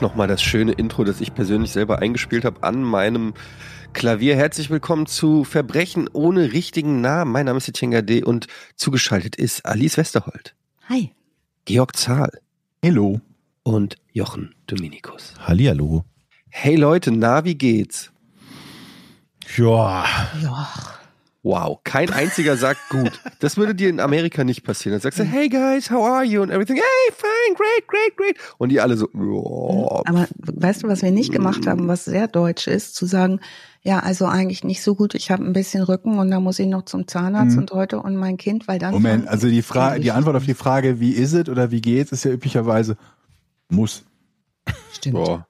nochmal das schöne Intro, das ich persönlich selber eingespielt habe an meinem Klavier. Herzlich willkommen zu Verbrechen ohne richtigen Namen. Mein Name ist Etienne D. und zugeschaltet ist Alice Westerholt. Hi. Georg Zahl. Hello. Und Jochen Dominikus. Hallihallo. Hey Leute, na, wie geht's? Ja. Ja. Wow, kein einziger sagt gut. Das würde dir in Amerika nicht passieren. Dann sagst du, hey guys, how are you? Und everything, hey, fine, great, great, great. Und die alle so, oh. Aber weißt du, was wir nicht gemacht haben, was sehr deutsch ist, zu sagen, ja, also eigentlich nicht so gut, ich habe ein bisschen Rücken und da muss ich noch zum Zahnarzt Mhm. und heute und mein Kind, weil dann. Moment, also die Frage, die Antwort auf die Frage, wie ist es oder wie geht's, ist ja üblicherweise muss. Stimmt. Boah.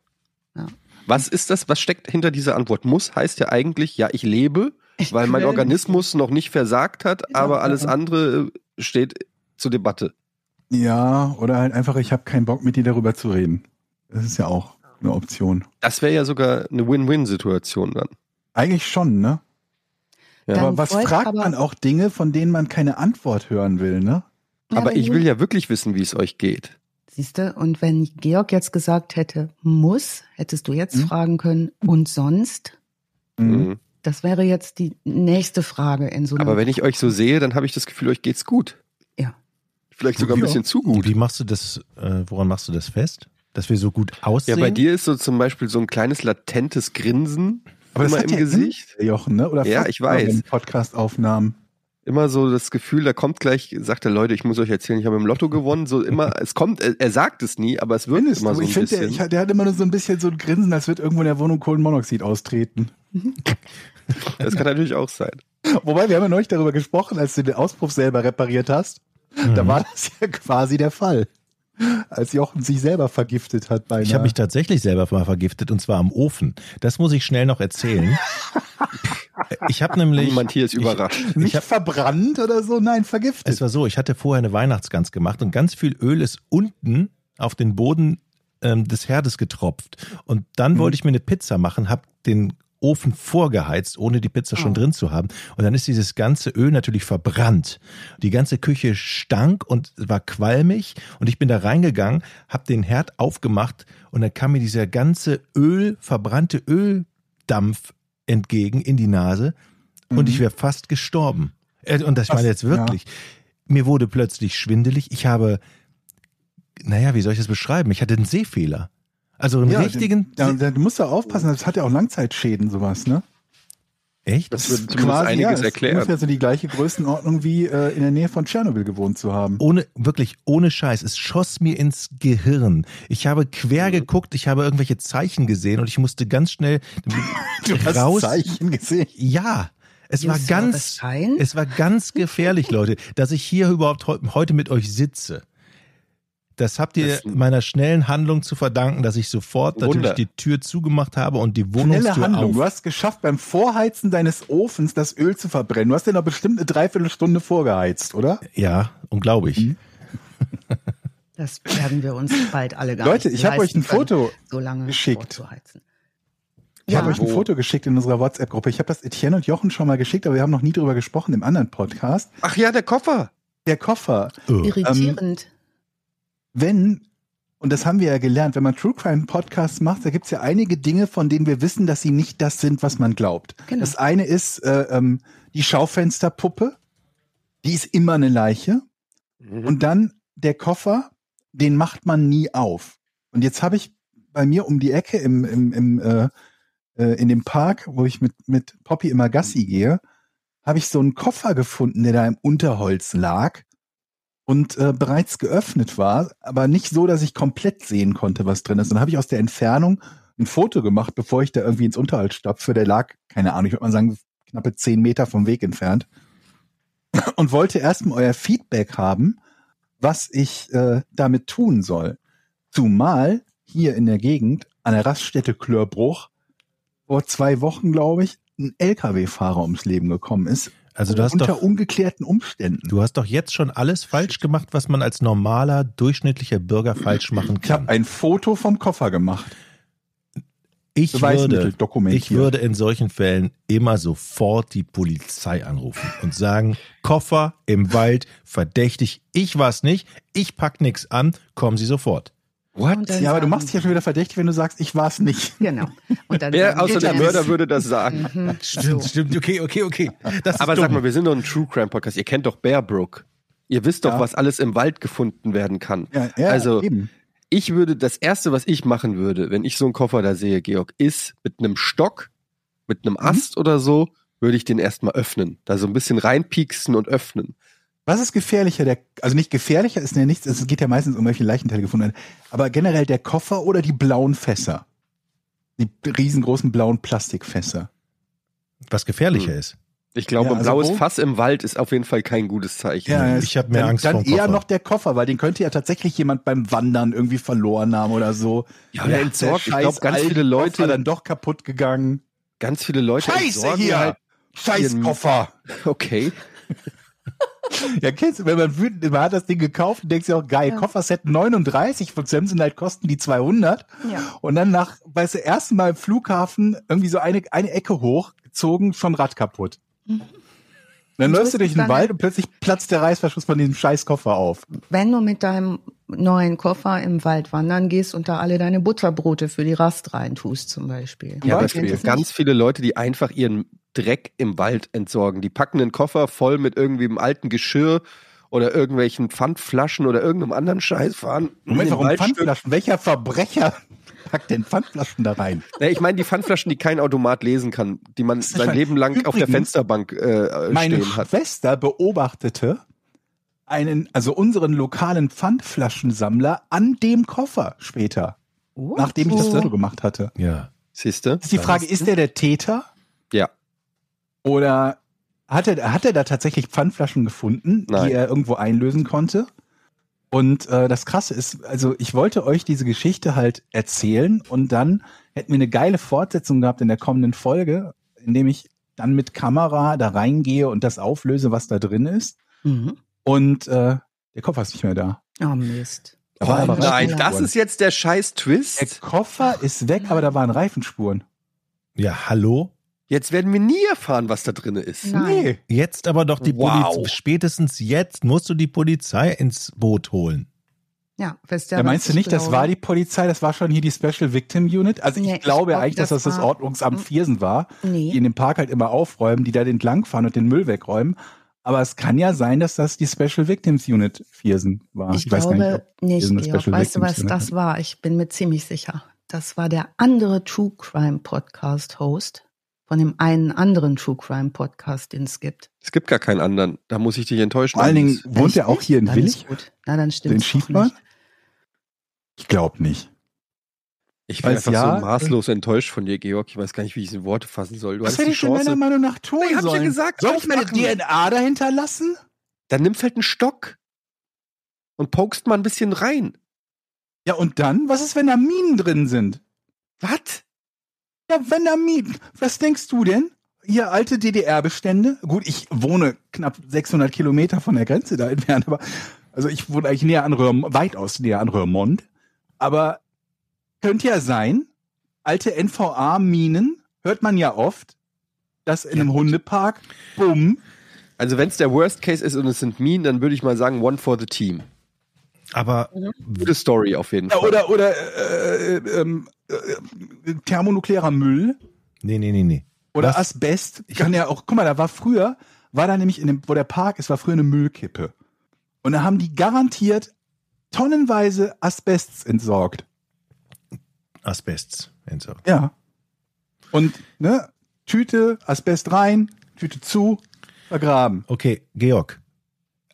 Ja. Was ist das? Was steckt hinter dieser Antwort? Muss heißt ja eigentlich, ja, ich lebe, Ich weil mein Organismus noch nicht versagt hat, aber alles andere äh, steht zur Debatte. Ja, oder halt einfach, ich habe keinen Bock mit dir darüber zu reden. Das ist ja auch eine Option. Das wäre ja sogar eine Win-Win-Situation dann. Eigentlich schon, ne? Ja. Dann aber was fragt aber- man auch Dinge, von denen man keine Antwort hören will, ne? Ja, aber ich will ja wirklich wissen, wie es euch geht. Siehst du, und wenn Georg jetzt gesagt hätte, muss, hättest du jetzt Mhm. fragen können, und sonst? Mhm. Das wäre jetzt die nächste Frage in so einem. Aber wenn ich euch so sehe, dann habe ich das Gefühl, euch geht's gut. Ja. Vielleicht sogar ein Ja. bisschen zu gut. Wie machst du das, äh, woran machst du das fest? Dass wir so gut Ja, aussehen? bei dir ist so zum Beispiel so ein kleines latentes Grinsen Aber das immer hat im ja Gesicht. Jochen, ne? Oder Ja, ich weiß. Podcast-Aufnahmen. Immer so das Gefühl, da kommt gleich, sagt der Leute, ich muss euch erzählen, ich habe im Lotto gewonnen. So immer, es kommt, er, er sagt es nie, aber es wird Findest immer du? so ein ich finde, der, bisschen. ich, der hat immer nur so ein bisschen so ein Grinsen, als wird irgendwo in der Wohnung Kohlenmonoxid austreten. das kann natürlich auch sein. Wobei, wir haben ja neulich darüber gesprochen, als du den Auspuff selber repariert hast. Da Mhm. war das ja quasi der Fall. Als Jochen sich selber vergiftet hat bei Ich habe mich tatsächlich selber mal vergiftet und zwar am Ofen. Das muss ich schnell noch erzählen. ich habe nämlich. Niemand hier ist überrascht. nicht ich hab- verbrannt oder so, nein, vergiftet. Es war so, ich hatte vorher eine Weihnachtsgans gemacht und ganz viel Öl ist unten auf den Boden ähm, des Herdes getropft. Und dann Mhm. wollte ich mir eine Pizza machen, habe den Ofen vorgeheizt, ohne die Pizza schon Oh. drin zu haben. Und dann ist dieses ganze Öl natürlich verbrannt. Die ganze Küche stank und war qualmig. Und ich bin da reingegangen, habe den Herd aufgemacht und dann kam mir dieser ganze Öl, verbrannte Öldampf entgegen in die Nase. Und Mhm. ich wäre fast gestorben. Äh, Und das Was? meine jetzt wirklich. Mir wurde plötzlich schwindelig. Ich habe, naja, wie soll ich das beschreiben? Ich hatte einen Sehfehler. Also einen ja, richtigen. Da, da, du musst ja aufpassen, das hat ja auch Langzeitschäden, sowas, ne? Echt? Das würde zumindest einiges ja, das erklären. ungefähr so die gleiche Größenordnung wie äh, in der Nähe von Tschernobyl gewohnt zu haben. Ohne, wirklich ohne Scheiß. Es schoss mir ins Gehirn. Ich habe quer geguckt, ich habe irgendwelche Zeichen gesehen und ich musste ganz schnell Du hast raus. Zeichen gesehen. Ja. Es war ganz, es war ganz gefährlich, Leute, dass ich hier überhaupt heu- heute mit euch sitze. Das habt ihr Das- meiner schnellen Handlung zu verdanken, dass ich sofort Wunder. natürlich die Tür zugemacht habe und die Schnelle Wohnungstür Handlung. auf. Du hast geschafft, beim Vorheizen deines Ofens das Öl zu verbrennen. Du hast den noch bestimmt eine Dreiviertelstunde vorgeheizt, oder? Ja, unglaublich. Mhm. das werden wir uns bald alle gar Leute, nicht ich habe euch ein leisten können, Foto so lange geschickt. Ich habe Ja. euch ein? Foto geschickt in unserer WhatsApp-Gruppe. Ich habe das Etienne und Jochen schon mal geschickt, aber wir haben noch nie drüber gesprochen im anderen Podcast. Ach ja, der Koffer. Der Koffer, Oh. Irritierend. Wenn, und das haben wir ja gelernt, wenn man True Crime Podcasts macht, da gibt's ja einige Dinge, von denen wir wissen, dass sie nicht das sind, was man glaubt. Genau. Das eine ist äh, ähm, die Schaufensterpuppe, die ist immer eine Leiche. Mhm. Und dann der Koffer, den macht man nie auf. Und jetzt habe ich bei mir um die Ecke im, im, im, äh, äh, in dem Park, wo ich mit, mit Poppy immer Gassi gehe, habe ich so einen Koffer gefunden, der da im Unterholz lag und äh, bereits geöffnet war, aber nicht so, dass ich komplett sehen konnte, was drin ist. Dann habe ich aus der Entfernung ein Foto gemacht, bevor ich da irgendwie ins Unterholz stapfe. Der lag, keine Ahnung, ich würde mal sagen, knappe zehn Meter vom Weg entfernt. Und wollte erstmal euer Feedback haben, was ich äh, damit tun soll. Zumal hier in der Gegend an der Raststätte Klörbruch vor zwei Wochen, glaube ich, ein LKW-Fahrer ums Leben gekommen ist. Also du hast unter doch, ungeklärten Umständen. du hast doch jetzt schon alles falsch gemacht, was man als normaler, durchschnittlicher Bürger falsch machen ich habe kann. ein Foto vom Koffer gemacht. Ich würde, ich würde in solchen Fällen immer sofort die Polizei anrufen und sagen, Koffer im Wald, verdächtig, ich war's nicht, ich pack nix an, kommen Sie sofort. What? Ja, aber du machst dich ja schon wieder verdächtig, wenn du sagst, ich war's nicht. Genau. Und dann Wer außer der Mörder würde das sagen? Mhm, Stimmt, so. stimmt. Okay, okay, okay. Das Aber sag mal, wir sind doch ein True Crime Podcast. Ihr kennt doch Bear Brook. Ihr wisst doch, Ja. was alles im Wald gefunden werden kann. Ja, ja Also- eben. Ich würde, das erste, was ich machen würde, wenn ich so einen Koffer da sehe, Georg, ist mit einem Stock, mit einem Ast oder so, würde ich den erstmal öffnen. Da so ein bisschen reinpieksen und öffnen. Was ist gefährlicher? Der, also nicht gefährlicher ist ja nichts, es geht ja meistens um welche Leichenteile gefunden werden. Aber generell der Koffer oder die blauen Fässer? Die riesengroßen blauen Plastikfässer. Was gefährlicher Hm. ist. Ich glaube, Ja, ein also blaues Fass im Wald ist auf jeden Fall kein gutes Zeichen. Ja, ich hab mehr dann, Angst Dann eher noch der Koffer, weil den könnte ja tatsächlich jemand beim Wandern irgendwie verloren haben oder so. Ja, oder entsorgt. Ich glaube, scheiß ganz viele Leute, Koffer dann doch kaputt gegangen. ganz viele Leute entsorgen Halt, Scheiß ihren- Koffer! okay. Ja, kennst du, wenn man wütend man hat das Ding gekauft und denkt sich auch, geil, Ja. Kofferset 39 von Samsonite kosten die 200. Ja. Und dann nach, weißt du, ersten Mal im Flughafen irgendwie so eine, eine Ecke hochgezogen, schon Rad kaputt. Mhm. Dann läufst du durch den Wald und plötzlich platzt der Reißverschluss von diesem scheiß Koffer auf. Wenn du mit deinem neuen Koffer im Wald wandern gehst und da alle deine Butterbrote für die Rast reintust zum Beispiel. Ja, aber es gibt ganz viele Leute, die einfach ihren Dreck im Wald entsorgen. Die packen einen Koffer voll mit irgendwie einem alten Geschirr oder irgendwelchen Pfandflaschen oder irgendeinem anderen Scheiß fahren. Moment, warum Waldstück. Pfandflaschen? Welcher Verbrecher packt denn Pfandflaschen da rein? Ja, ich meine die Pfandflaschen, die kein Automat lesen kann, die man sein schon- Leben lang auf der Übrigens, Fensterbank äh, Meine stehen hat. Schwester beobachtete einen, also unseren lokalen Pfandflaschensammler an dem Koffer später, Oh. nachdem ich das Oh. Foto gemacht hatte. Ja. Siehst du? Ist die Frage, ist der der Täter Ja. Oder hat er, hat er da tatsächlich Pfandflaschen gefunden, Nein. die er irgendwo einlösen konnte? Und äh, das Krasse ist, also ich wollte euch diese Geschichte halt erzählen und dann hätten wir eine geile Fortsetzung gehabt in der kommenden Folge, indem ich dann mit Kamera da reingehe und das auflöse, was da drin ist. Mhm. Und äh, der Koffer ist nicht mehr da. Oh Mist. Da Oh aber Nein, das ist jetzt der scheiß Der Twist. Koffer ist weg, aber da waren Reifenspuren. Ja, hallo? Jetzt werden wir nie erfahren, was da drin ist. Nein. Jetzt aber doch die Wow. Polizei. Spätestens jetzt musst du die Polizei ins Boot holen. Ja, wisst ihr, Da was meinst du ich nicht, das glaube? war die Polizei, das war schon hier die Special Victim Unit? Also ich Nee, ich glaube glaub, eigentlich, dass das das Ordnungsamt Viersen war, die Nee. in dem Park halt immer aufräumen, die da entlang und den Müll wegräumen. Aber es kann ja sein, dass das die Special Victims Unit Viersen war. Ich, weiß gar glaube ob nicht, Viersen eine Georg. Weißt du, was Unit das war? Ich bin mir ziemlich sicher. Das war der andere True Crime Podcast Host von dem einen anderen True Crime Podcast, den es gibt. Es gibt gar keinen anderen. Da muss ich dich enttäuschen. Vor allen Dingen wohnt er auch hier in Dann Willig, ist gut. Na, dann stimmt den Schiefbahn? Ich glaube nicht. Ich bin Weil's einfach ja- so maßlos enttäuscht von dir, Georg. Ich weiß gar nicht, wie ich es in Worte fassen soll. Du Was hätte ich denn meiner. Meinung nach tun Nee, hab ich ja sollen? gesagt, Soll ich meine. DNA dahinter lassen? Dann nimmst halt einen Stock und pokst mal ein bisschen rein. Ja, und dann? Was ist, wenn da Minen drin sind? Was? Ja, wenn da Minen. Was denkst du denn? Hier alte DDR-Bestände. Gut, ich wohne knapp 600 Kilometer von der Grenze da entfernt, aber also ich wohne eigentlich näher an Röhr, weitaus näher an Röhrmond. Aber könnte ja sein, alte NVA-Minen hört man ja oft, dass in einem Hundepark, bumm, Also wenn es der Worst Case ist und es sind Minen, dann würde ich mal sagen, one for the team. Aber Gute Story auf jeden ja, Fall. oder oder äh, äh, ähm, äh, thermonuklearer Müll nee, nee, nee, nee. Oder Was? Asbest kann ja auch, guck mal, da war früher, war da nämlich in dem, wo der Park ist, war früher eine Müllkippe. Und da haben die garantiert tonnenweise Asbests entsorgt. Asbests entsorgt. Ja. Und, ne, Tüte, Asbest rein, Tüte zu, vergraben. Okay, Georg.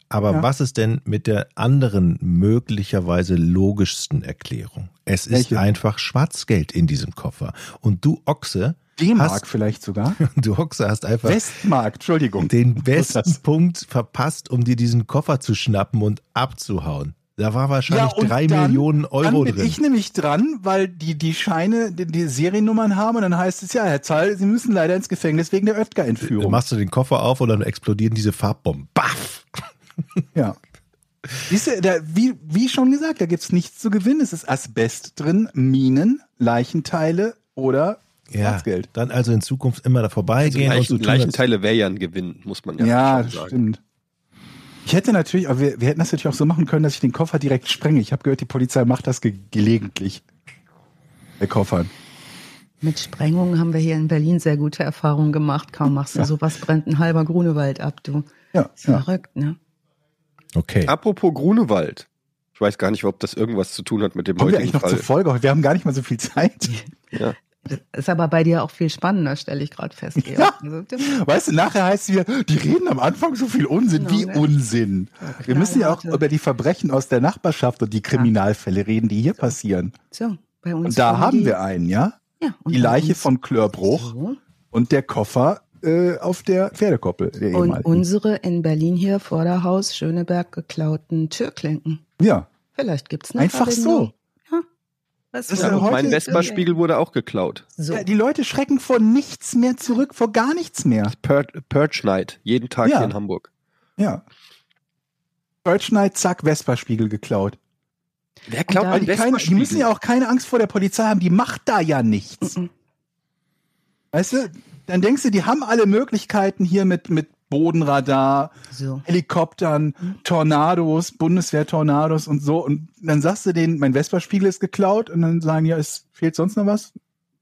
Aber Ja. was ist denn mit der anderen möglicherweise logischsten Erklärung? Es ist Welche? einfach Schwarzgeld in diesem Koffer. Und du Ochse, D-Mark vielleicht sogar. du Ochse hast einfach Westmark, Entschuldigung. den besten ist? Punkt verpasst, um dir diesen Koffer zu schnappen und abzuhauen. Da war wahrscheinlich und drei dann- Millionen Dann Euro bin drin. ich nämlich dran, weil die, die Scheine, die, die Seriennummern haben und dann heißt es, ja, Herr Zahl, Sie müssen leider ins Gefängnis wegen der Oetker-Entführung. Machst du den Koffer auf und dann explodieren diese Farbbomben. Baff! Ja. Siehst du, da, wie, wie schon gesagt, da gibt's nichts zu gewinnen. Es ist Asbest drin, Minen, Leichenteile oder Ja, dann also in Zukunft immer da Also vorbeigehen und so Leichen, tun, als- Leichenteile wäre ja ein Gewinn, muss man ja, Ja, schon sagen. stimmt. Ich hätte natürlich, aber wir, wir hätten das natürlich auch so machen können, dass ich den Koffer direkt sprenge. Ich habe gehört, die Polizei macht das ge gelegentlich. Bei Koffern. Mit Sprengungen haben wir hier in Berlin sehr gute Erfahrungen gemacht. Kaum machst du Ja. sowas, brennt ein halber Grunewald ab, du. Ja, Ist ja. verrückt, ne? Okay. Apropos Grunewald. Ich weiß gar nicht, ob das irgendwas zu tun hat mit dem Kommen wir heutigen eigentlich noch zur. Folge? Wir haben gar nicht mal so viel Zeit. Ja. Das ist aber bei dir auch viel spannender, stelle ich gerade fest. Ja. Also, Weißt du, nachher heißt es wieder, die reden am Anfang so viel Unsinn. Genau, Wie ne? Unsinn. Wir müssen ja auch knallharte- über die Verbrechen aus der Nachbarschaft und die Kriminalfälle reden, die hier passieren. So, bei uns. Und da haben die, wir einen, ja? ja, und Die Leiche uns- von Klörbruch So. und der Koffer äh, auf der Pferdekoppel. Der Und ehemaligen. unsere in Berlin hier vor der Haus Schöneberg geklauten Türklinken. ja, Vielleicht gibt's eine einfach so. Verbindung. Ist Ja, mein Vespa-Spiegel wurde auch geklaut. So. Ja, die Leute schrecken vor nichts mehr zurück, vor gar nichts mehr. Pur Purge Night. Jeden Tag Ja. hier in Hamburg. Ja. Deutsch Night, zack, Vespa-Spiegel geklaut. Wer klaut einen die, keine, die müssen ja auch keine Angst vor der Polizei haben, die macht da ja nichts. Mhm. Weißt du, dann denkst du, die haben alle Möglichkeiten hier mit, mit Bodenradar, so. Helikoptern. Tornados, Bundeswehr-Tornados und so. Und dann sagst du denen, mein Vespa-Spiegel ist geklaut und dann sagen, ja, es fehlt sonst noch was. Und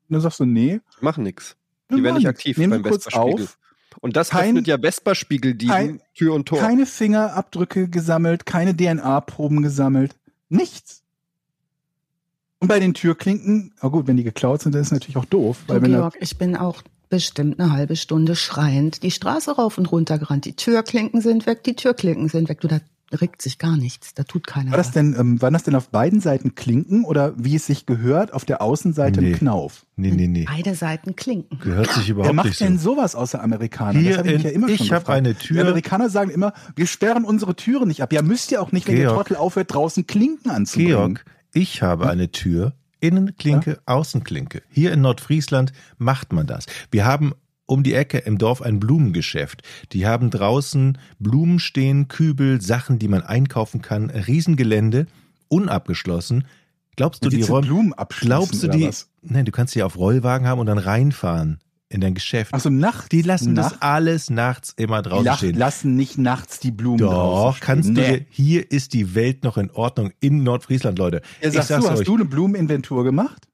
dann sagst du, nee. Machen nix. Die werden mach nicht nix. aktiv Nehmen beim Vespa-Spiegel. auf. Und das Kein- öffnet ja Vespa-Spiegel-Dieben Tür und Tor. Keine Fingerabdrücke gesammelt, keine DNA-Proben gesammelt. Nichts. Und bei den Türklinken, na gut, wenn die geklaut sind, dann ist natürlich auch doof. Du, Weil wenn da, Georg, ich bin auch bestimmt eine halbe Stunde schreiend die Straße rauf und runter gerannt. Die Türklinken sind weg, die Türklinken sind weg. Du, da regt sich gar nichts. Da tut keiner war das was. denn, ähm, waren das denn auf beiden Seiten Klinken oder wie es sich gehört, auf der Außenseite Nee. ein Knauf? Nee, nee, nee. Beide Seiten klinken. Gehört sich Wer überhaupt macht nicht so. denn sowas außer Amerikaner? Hier das hab ich in- ja immer ich schon hab gefragt. eine Die Tür- Amerikaner sagen immer, wir sperren unsere Türen nicht ab. Ja, müsst ihr auch nicht, wenn der. Trottel aufhört, draußen Klinken anzubringen. Georg, ich habe eine Tür, Innenklinke, Außenklinke. Hier in Nordfriesland macht man das. Wir haben um die Ecke im Dorf ein Blumengeschäft. Die haben draußen Blumen stehen, Kübel, Sachen, die man einkaufen kann, Riesengelände, unabgeschlossen. Glaubst du, die Räume, Blumen abschließen glaubst du die, nein, du kannst sie auf Rollwagen haben und dann reinfahren in dein Geschäft. Ach so, nachts. die lassen nachts, das alles nachts immer die draußen lach, stehen. lassen nicht nachts die Blumen draußen Doch, stehen. kannst du Nee. dir, hier ist die Welt noch in Ordnung in Nordfriesland, Leute. Ja, ich sagst sag's du, hast euch, du eine Blumeninventur gemacht?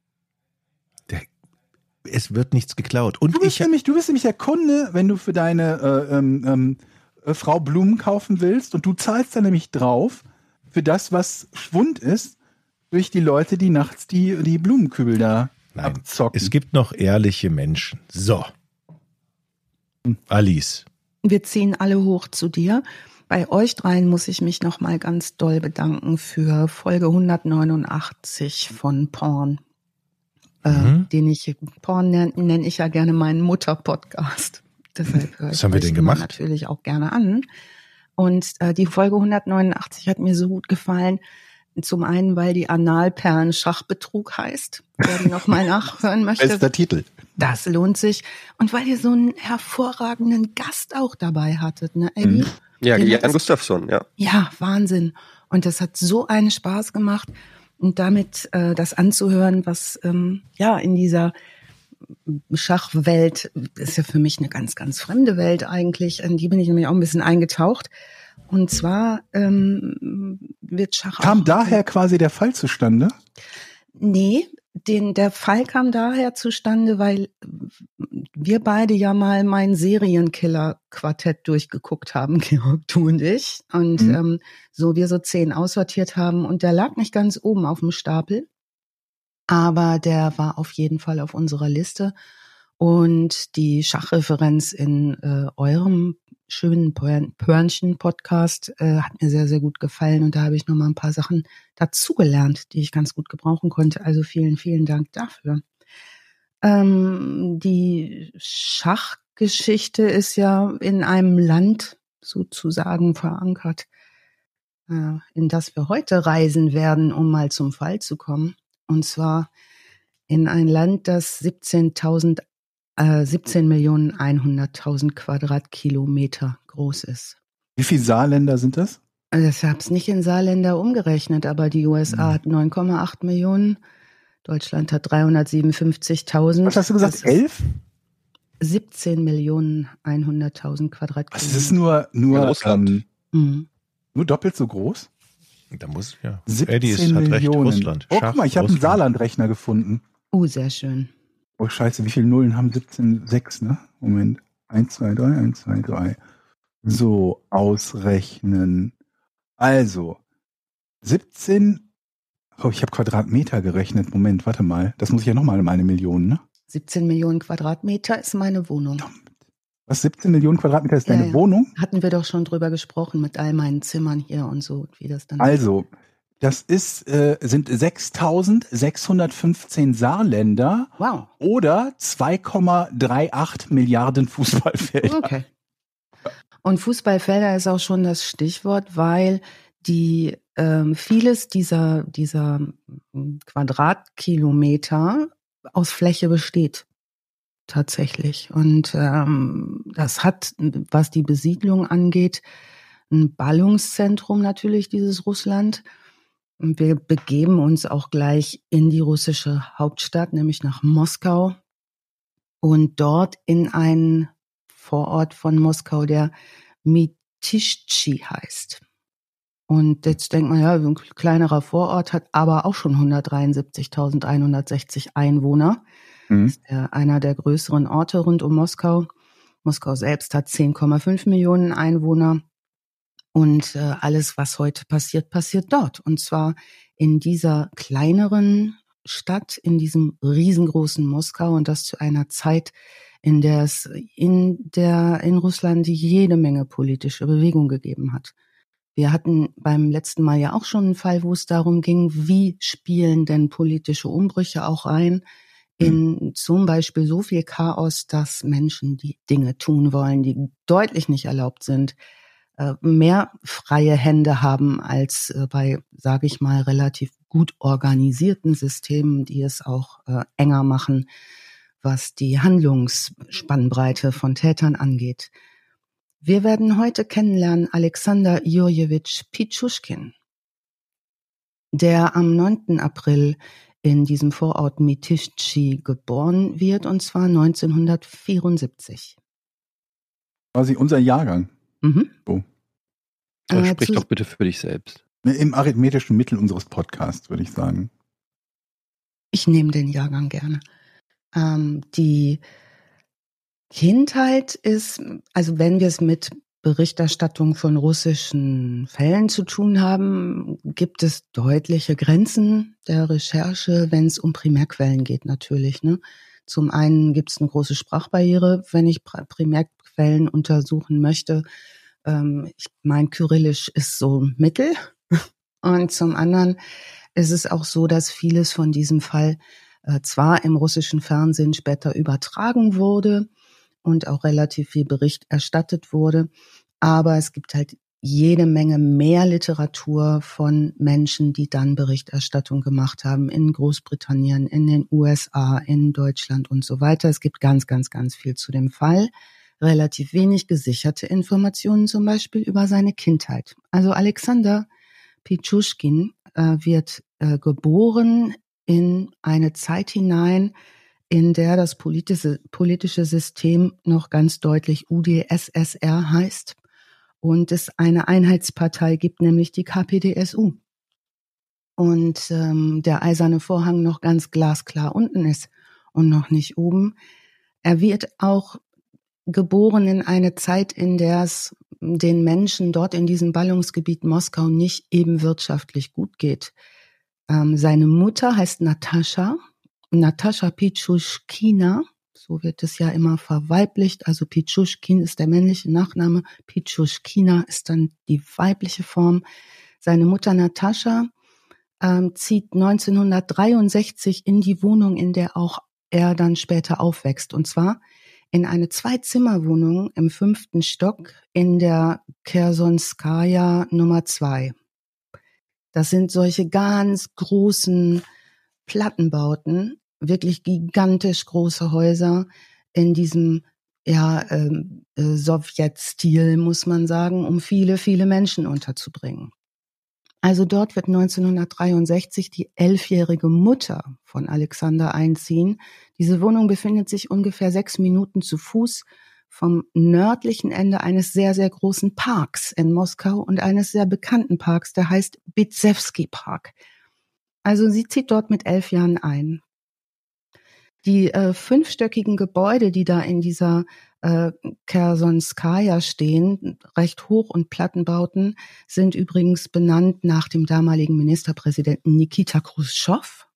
es wird nichts geklaut. Und Du bist, ich, nämlich, du bist nämlich der Kunde, wenn du für deine äh, ähm, ähm, äh, Frau Blumen kaufen willst und du zahlst dann nämlich drauf für das, was Schwund ist, durch die Leute, die nachts die, die Blumenkübel da Nein, abzocken. es gibt noch ehrliche Menschen. So. Alice. Wir ziehen alle hoch zu dir. Bei euch dreien muss ich mich noch mal ganz doll bedanken für Folge 189 von Porn. Äh, Mhm. den ich Porn nenne nenn ich ja gerne meinen Mutter-Podcast. Deshalb höre Was ich haben wir denn gemacht? natürlich auch gerne an. Und äh, die Folge 189 hat mir so gut gefallen. Zum einen, weil die Analperlen Schachbetrug heißt. Wer die noch mal nachhören möchte, Bester Titel. das lohnt sich. Und weil ihr so einen hervorragenden Gast auch dabei hattet, ne, Eddie? Mhm. Ja, Den Jan Gustafsson, ja. Ja, Wahnsinn. Und das hat so einen Spaß gemacht. Und damit äh, das anzuhören, was ähm, ja in dieser Schachwelt ist ja für mich eine ganz, ganz fremde Welt eigentlich. In die bin ich nämlich auch ein bisschen eingetaucht. Und zwar ähm, wird Schach Kam daher quasi der Fall zustande? Nee, den, der Fall kam daher zustande, weil wir beide ja mal mein Serienkiller-Quartett durchgeguckt haben, Georg, du und ich. Und Mhm. ähm, so wir so zehn aussortiert haben. Und der lag nicht ganz oben auf dem Stapel. Aber der war auf jeden Fall auf unserer Liste. Und die Schachreferenz in äh, eurem schönen Pörn- Pörnchen-Podcast äh, hat mir sehr, sehr gut gefallen. Und da habe ich noch mal ein paar Sachen dazugelernt, die ich ganz gut gebrauchen konnte. Also vielen, vielen Dank dafür. Ähm, die Schachgeschichte ist ja in einem Land sozusagen verankert, äh, in das wir heute reisen werden, um mal zum Fall zu kommen. Und zwar in ein Land, das 17.000, äh, 17 Millionen 100.000 Quadratkilometer groß ist. Wie viele Saarländer sind das? Also ich habe es nicht in Saarländer umgerechnet, aber die USA Mhm. hat 9,8 Millionen, Deutschland hat 357.000. Was hast du gesagt? Das ist Elf? 17 Millionen 100.000 Also Quadratkilometer. es ist nur, nur Russland. ähm, Mhm. Nur doppelt so groß? Da muss, ja. 17 Eddie ist, hat recht, Millionen. Russland. Oh, Schach, guck mal, ich habe einen. Saarlandrechner gefunden. Oh, sehr schön. Oh, scheiße, wie viele Nullen haben 17? 6, ne? Moment. 1, 2, 3, 1, 2, 3. So, ausrechnen. Also, 17, oh, ich habe Quadratmeter gerechnet. Moment, warte mal. Das muss ich ja nochmal meine Million, ne? 17 Millionen Quadratmeter ist meine Wohnung. Was, 17 Millionen Quadratmeter ist Ja, deine ja. Wohnung? Hatten wir doch schon drüber gesprochen mit all meinen Zimmern hier und so, wie das dann. Also, das ist, äh, sind 6615 Saarländer wow. oder 2,38 Milliarden Fußballfelder. Okay. Und Fußballfelder ist auch schon das Stichwort, weil die ähm, vieles dieser dieser mm, Quadratkilometer aus Fläche besteht tatsächlich. Und ähm, das hat, was die Besiedlung angeht, ein Ballungszentrum natürlich dieses Russland. Und wir begeben uns auch gleich in die russische Hauptstadt, nämlich nach Moskau und dort in einen Vorort von Moskau, der Mitischtschi heißt. Und jetzt denkt man, ja, ein kleinerer Vorort hat aber auch schon 173.160 Einwohner. Mhm. ist der, einer der größeren Orte rund um Moskau. Moskau selbst hat 10,5 Millionen Einwohner. Und äh, alles, was heute passiert, passiert dort. Und zwar in dieser kleineren Stadt, in diesem riesengroßen Moskau und das zu einer Zeit, in der es in der in Russland jede Menge politische Bewegung gegeben hat. Wir hatten beim letzten Mal ja auch schon einen Fall, wo es darum ging, wie spielen denn politische Umbrüche auch rein in zum Beispiel so viel Chaos, dass Menschen, die Dinge tun wollen, die deutlich nicht erlaubt sind, mehr freie Hände haben als äh, bei, sage ich mal, relativ gut organisierten Systemen, die es auch äh, enger machen, was die Handlungsspannbreite von Tätern angeht. Wir werden heute kennenlernen Alexander Jurjewitsch Pichuschkin, der am 9. April in diesem Vorort Mitischtschi geboren wird, und zwar 1974. Quasi unser Jahrgang. Mhm. So. Aber Äh, sprich zu- doch bitte für dich selbst. Im arithmetischen Mittel unseres Podcasts, würde ich sagen. Ich nehme den Jahrgang gerne. Ähm, die Kindheit ist, also wenn wir es mit Berichterstattung von russischen Fällen zu tun haben, gibt es deutliche Grenzen der Recherche, wenn es um Primärquellen geht natürlich. Ne? Zum einen gibt es eine große Sprachbarriere, wenn ich Pri- Primärquellen untersuchen möchte. Ähm, ich mein Kyrillisch ist so Mittel. Und zum anderen ist es auch so, dass vieles von diesem Fall äh, zwar im russischen Fernsehen später übertragen wurde und auch relativ viel Bericht erstattet wurde, aber es gibt halt jede Menge mehr Literatur von Menschen, die dann Berichterstattung gemacht haben in Großbritannien, in den USA, in Deutschland und so weiter. Es gibt ganz, ganz, ganz viel zu dem Fall. Relativ wenig gesicherte Informationen zum Beispiel über seine Kindheit. Also Alexander Pichuschkin äh, wird äh, geboren in eine Zeit hinein, in der das politische, politische System noch ganz deutlich UdSSR heißt und es eine Einheitspartei gibt, nämlich die KPDSU. Und ähm, der eiserne Vorhang noch ganz glasklar unten ist und noch nicht oben. Er wird auch geboren in eine Zeit, in der es den Menschen dort in diesem Ballungsgebiet Moskau nicht eben wirtschaftlich gut geht. Ähm, seine Mutter heißt Natascha, Natascha Pichuschkina, so wird es ja immer verweiblicht. Also Pichuschkin ist der männliche Nachname, Pichuschkina ist dann die weibliche Form. Seine Mutter Natascha ähm, zieht 1963 in die Wohnung, in der auch er dann später aufwächst. Und zwar in eine Zwei-Zimmer-Wohnung im fünften Stock in der Kersonskaya Nummer zwei. Das sind solche ganz großen Plattenbauten, wirklich gigantisch große Häuser in diesem ja, ähm, äh, Sowjetstil, muss man sagen, um viele, viele Menschen unterzubringen. Also dort wird 1963 die elfjährige Mutter von Alexander einziehen. Diese Wohnung befindet sich ungefähr sechs Minuten zu Fuß vom nördlichen Ende eines sehr, sehr großen Parks in Moskau und eines sehr bekannten Parks, der heißt Bitsevsky Park. Also sie zieht dort mit elf Jahren ein. Die äh, fünfstöckigen Gebäude, die da in dieser äh, Kersonskaya stehen, recht hoch und Plattenbauten, sind übrigens benannt nach dem damaligen Ministerpräsidenten Nikita Khrushchev.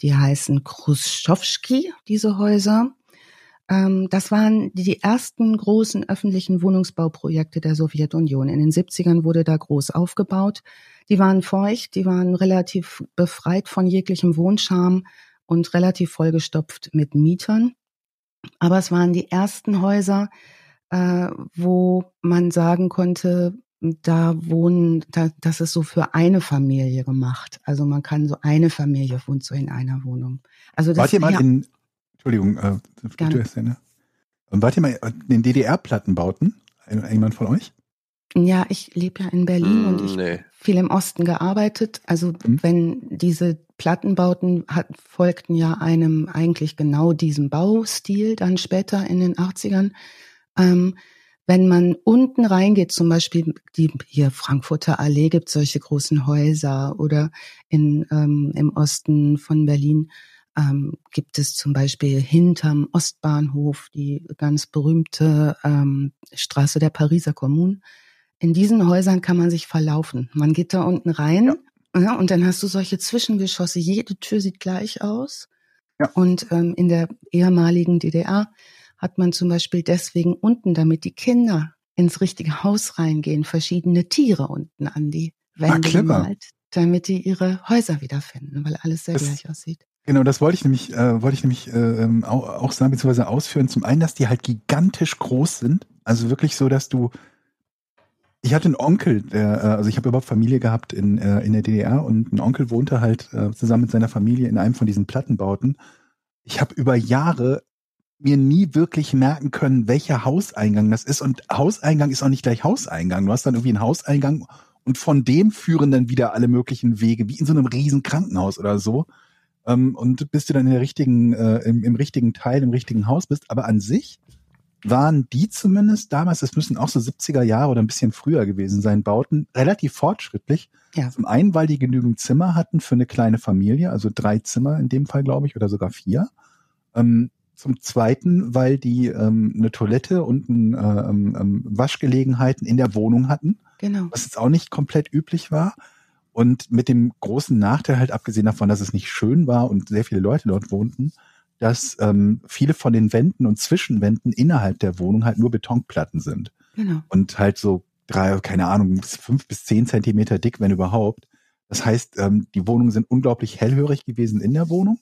Die heißen Khrushchevski, diese Häuser. Ähm, das waren die ersten großen öffentlichen Wohnungsbauprojekte der Sowjetunion. In den 70ern wurde da groß aufgebaut. Die waren feucht, die waren relativ befreit von jeglichem Wohnscham und relativ vollgestopft mit Mietern. Aber es waren die ersten Häuser, äh, wo man sagen konnte, da wohnen, da, das ist so für eine Familie gemacht. Also man kann so eine Familie wohnt so in einer Wohnung. Also das, Wart ihr mal ja, in, Entschuldigung, äh, Gerne. ne? Wart ihr mal in den DDR-Plattenbauten? Jemand von euch? Ja, ich lebe ja in Berlin und ich Mm, nee. viel im Osten gearbeitet. Also Mhm. wenn diese Plattenbauten hat, folgten ja einem eigentlich genau diesem Baustil dann später in den 80ern. Ähm, wenn man unten reingeht, zum Beispiel die hier Frankfurter Allee gibt solche großen Häuser oder in, ähm, im Osten von Berlin ähm, gibt es zum Beispiel hinterm Ostbahnhof die ganz berühmte ähm, Straße der Pariser Kommune. In diesen Häusern kann man sich verlaufen. Man geht da unten rein ja. und dann hast du solche Zwischengeschosse. Jede Tür sieht gleich aus. Ja. Und ähm, in der ehemaligen DDR hat man zum Beispiel deswegen unten, damit die Kinder ins richtige Haus reingehen, verschiedene Tiere unten an die Wände gemalt, damit die ihre Häuser wiederfinden, weil alles sehr Das- gleich aussieht. Genau, das wollte ich nämlich, äh, wollte ich nämlich äh, ähm, auch, auch sagen, beziehungsweise ausführen. Zum einen, dass die halt gigantisch groß sind. Also wirklich so, dass du. Ich hatte einen Onkel, der, äh, also ich habe überhaupt Familie gehabt in, äh, in der DDR und ein Onkel wohnte halt äh, zusammen mit seiner Familie in einem von diesen Plattenbauten. Ich habe über Jahre mir nie wirklich merken können, welcher Hauseingang das ist. Und Hauseingang ist auch nicht gleich Hauseingang. Du hast dann irgendwie einen Hauseingang und von dem führen dann wieder alle möglichen Wege, wie in so einem riesen Krankenhaus oder so ähm, und bis du dann in der richtigen, äh, im, im richtigen Teil, im richtigen Haus bist. Aber an sich waren die zumindest damals, das müssen auch so 70er Jahre oder ein bisschen früher gewesen sein, Bauten relativ fortschrittlich. Ja. Zum einen, weil die genügend Zimmer hatten für eine kleine Familie, also drei Zimmer in dem Fall, glaube ich, oder sogar vier. Ähm, zum zweiten, weil die ähm, eine Toilette und ein, äh, ähm, ähm, Waschgelegenheiten in der Wohnung hatten Genau. was jetzt auch nicht komplett üblich war. Und mit dem großen Nachteil halt, abgesehen davon, dass es nicht schön war und sehr viele Leute dort wohnten, dass ähm, viele von den Wänden und Zwischenwänden innerhalb der Wohnung halt nur Betonplatten sind. Genau. Und halt so drei, keine Ahnung, bis fünf bis zehn Zentimeter dick, wenn überhaupt. Das heißt, ähm, die Wohnungen sind unglaublich hellhörig gewesen in der Wohnung,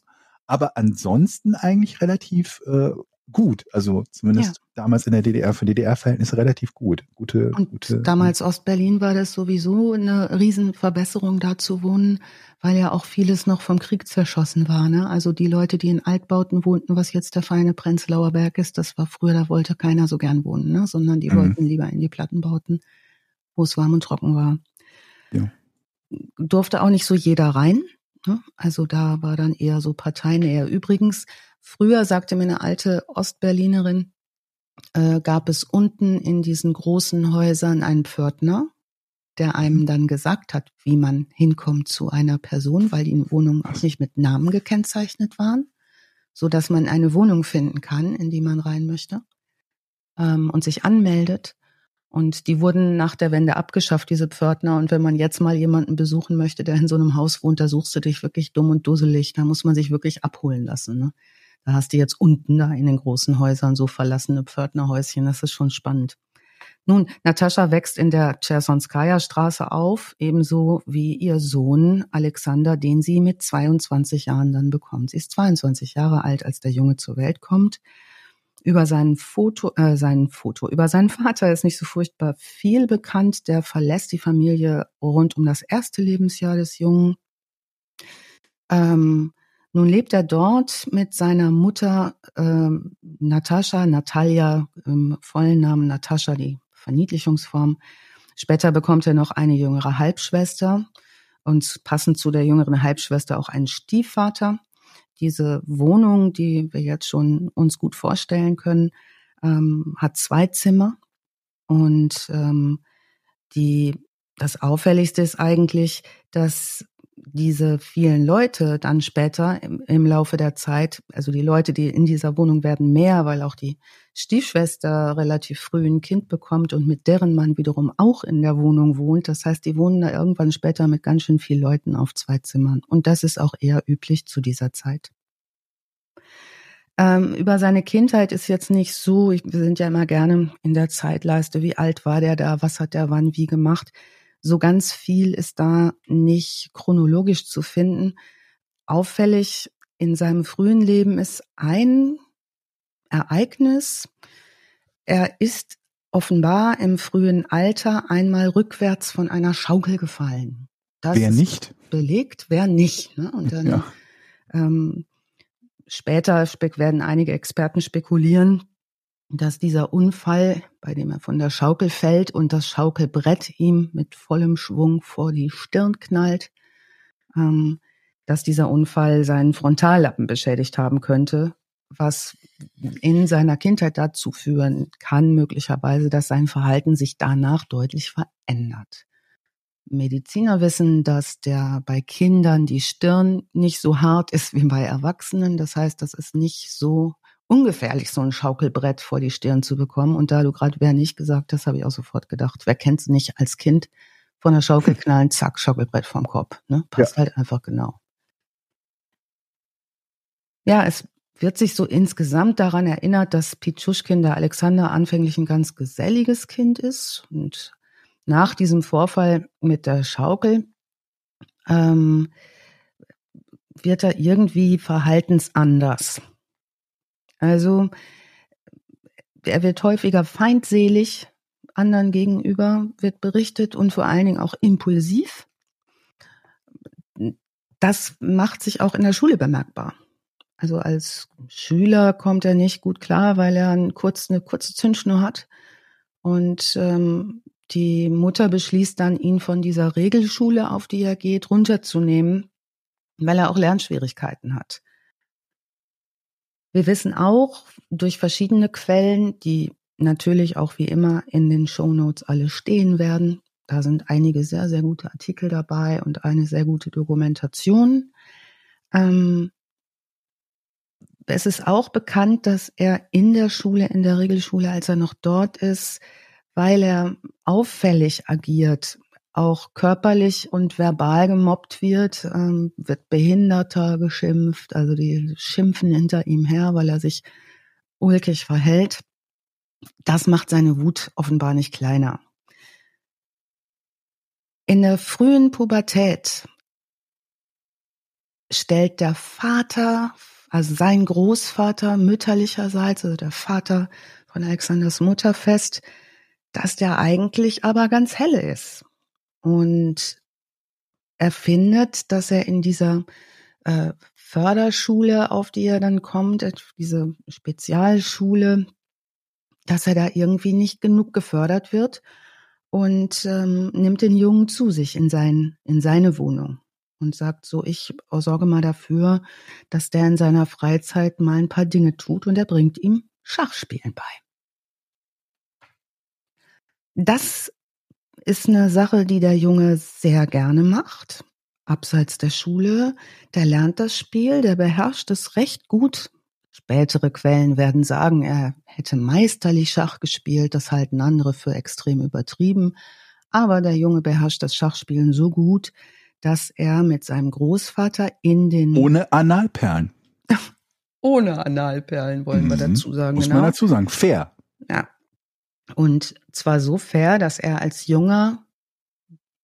aber ansonsten eigentlich relativ äh, gut. Also zumindest damals in der DDR für DDR-Verhältnisse relativ gut. Gute, Und gute damals Ostberlin war das sowieso eine Riesenverbesserung da zu wohnen, weil ja auch vieles noch vom Krieg zerschossen war. Ne? Also die Leute, die in Altbauten wohnten, was jetzt der feine Prenzlauer Berg ist, das war früher, da wollte keiner so gern wohnen, ne? sondern die Mhm. wollten lieber in die Plattenbauten, wo es warm und trocken war. Ja. Durfte auch nicht so jeder rein. Ne? Also da war dann eher so Parteinähe. Übrigens, früher sagte mir eine alte Ostberlinerin, äh, gab es unten in diesen großen Häusern einen Pförtner, der einem dann gesagt hat, wie man hinkommt zu einer Person, weil die Wohnungen auch nicht mit Namen gekennzeichnet waren, so dass man eine Wohnung finden kann, in die man rein möchte ähm, und sich anmeldet. Und die wurden nach der Wende abgeschafft, diese Pförtner. Und wenn man jetzt mal jemanden besuchen möchte, der in so einem Haus wohnt, da suchst du dich wirklich dumm und dusselig. Da muss man sich wirklich abholen lassen. Ne? Da hast du jetzt unten da in den großen Häusern so verlassene Pförtnerhäuschen. Das ist schon spannend. Nun, Natascha wächst in der Chersonskaya Straße auf, ebenso wie ihr Sohn Alexander, den sie mit 22 Jahren dann bekommt. Sie ist 22 Jahre alt, als der Junge zur Welt kommt. Über sein Foto, äh, sein Foto, über seinen Vater ist nicht so furchtbar viel bekannt. Der verlässt die Familie rund um das erste Lebensjahr des Jungen. Ähm, nun lebt er dort mit seiner Mutter ähm, Natascha, Natalia, im vollen Namen Natascha, die Verniedlichungsform. Später bekommt er noch eine jüngere Halbschwester und passend zu der jüngeren Halbschwester auch einen Stiefvater. Diese Wohnung, die wir jetzt schon uns gut vorstellen können, ähm, hat zwei Zimmer und ähm, die das Auffälligste ist eigentlich, dass diese vielen Leute dann später im, im, Laufe der Zeit, also die Leute, die in dieser Wohnung werden mehr, weil auch die Stiefschwester relativ früh ein Kind bekommt und mit deren Mann wiederum auch in der Wohnung wohnt. Das heißt, die wohnen da irgendwann später mit ganz schön vielen Leuten auf zwei Zimmern. Und das ist auch eher üblich zu dieser Zeit. Ähm, über seine Kindheit ist jetzt nicht so, ich, wir sind ja immer gerne in der Zeitleiste, wie alt war der da, was hat der wann wie gemacht so ganz viel ist da nicht chronologisch zu finden. Auffällig in seinem frühen Leben ist ein Ereignis. Er ist offenbar im frühen Alter einmal rückwärts von einer Schaukel gefallen. Das wer nicht? Belegt, wer nicht. Ne? Und dann ja. ähm, später werden einige Experten spekulieren, dass dieser Unfall, bei dem er von der Schaukel fällt und das Schaukelbrett ihm mit vollem Schwung vor die Stirn knallt, ähm, dass dieser Unfall seinen Frontallappen beschädigt haben könnte, was in seiner Kindheit dazu führen kann, möglicherweise, dass sein Verhalten sich danach deutlich verändert. Mediziner wissen, dass der bei Kindern die Stirn nicht so hart ist wie bei Erwachsenen. Das heißt, das ist nicht so ungefährlich, so ein Schaukelbrett vor die Stirn zu bekommen. Und da du gerade wer nicht gesagt hast, habe ich auch sofort gedacht, wer kennt es nicht als Kind von der Schaukel knallen, zack, Schaukelbrett vorm Kopf. Ne? Passt ja. halt einfach genau. Ja, es wird sich so insgesamt daran erinnert, dass Pietschuschkin, der Alexander, anfänglich ein ganz geselliges Kind ist. Und nach diesem Vorfall mit der Schaukel ähm, wird er irgendwie verhaltensanders. Also er wird häufiger feindselig anderen gegenüber, wird berichtet und vor allen Dingen auch impulsiv. Das macht sich auch in der Schule bemerkbar. Also als Schüler kommt er nicht gut klar, weil er einen kurz, eine kurze Zündschnur hat. Und ähm, die Mutter beschließt dann, ihn von dieser Regelschule, auf die er geht, runterzunehmen, weil er auch Lernschwierigkeiten hat. Wir wissen auch durch verschiedene Quellen, die natürlich auch wie immer in den Show Notes alle stehen werden. Da sind einige sehr, sehr gute Artikel dabei und eine sehr gute Dokumentation. Ähm, es ist auch bekannt, dass er in der Schule, in der Regelschule, als er noch dort ist, weil er auffällig agiert, auch körperlich und verbal gemobbt wird, ähm, wird Behinderter geschimpft, also die schimpfen hinter ihm her, weil er sich ulkig verhält. Das macht seine Wut offenbar nicht kleiner. In der frühen Pubertät stellt der Vater, also sein Großvater mütterlicherseits, also der Vater von Alexanders Mutter fest, dass der eigentlich aber ganz helle ist. Und er findet, dass er in dieser äh, Förderschule, auf die er dann kommt, äh, diese Spezialschule, dass er da irgendwie nicht genug gefördert wird und ähm, nimmt den Jungen zu sich in, sein, in seine Wohnung und sagt so, ich sorge mal dafür, dass der in seiner Freizeit mal ein paar Dinge tut und er bringt ihm Schachspielen bei. Das ist eine Sache, die der Junge sehr gerne macht. Abseits der Schule, der lernt das Spiel, der beherrscht es recht gut. Spätere Quellen werden sagen, er hätte meisterlich Schach gespielt, das halten andere für extrem übertrieben. Aber der Junge beherrscht das Schachspielen so gut, dass er mit seinem Großvater in den. Ohne Analperlen. Ohne Analperlen, wollen mhm. wir dazu sagen. Muss genau. man dazu sagen. Fair. Ja. Und zwar so fair, dass er als junger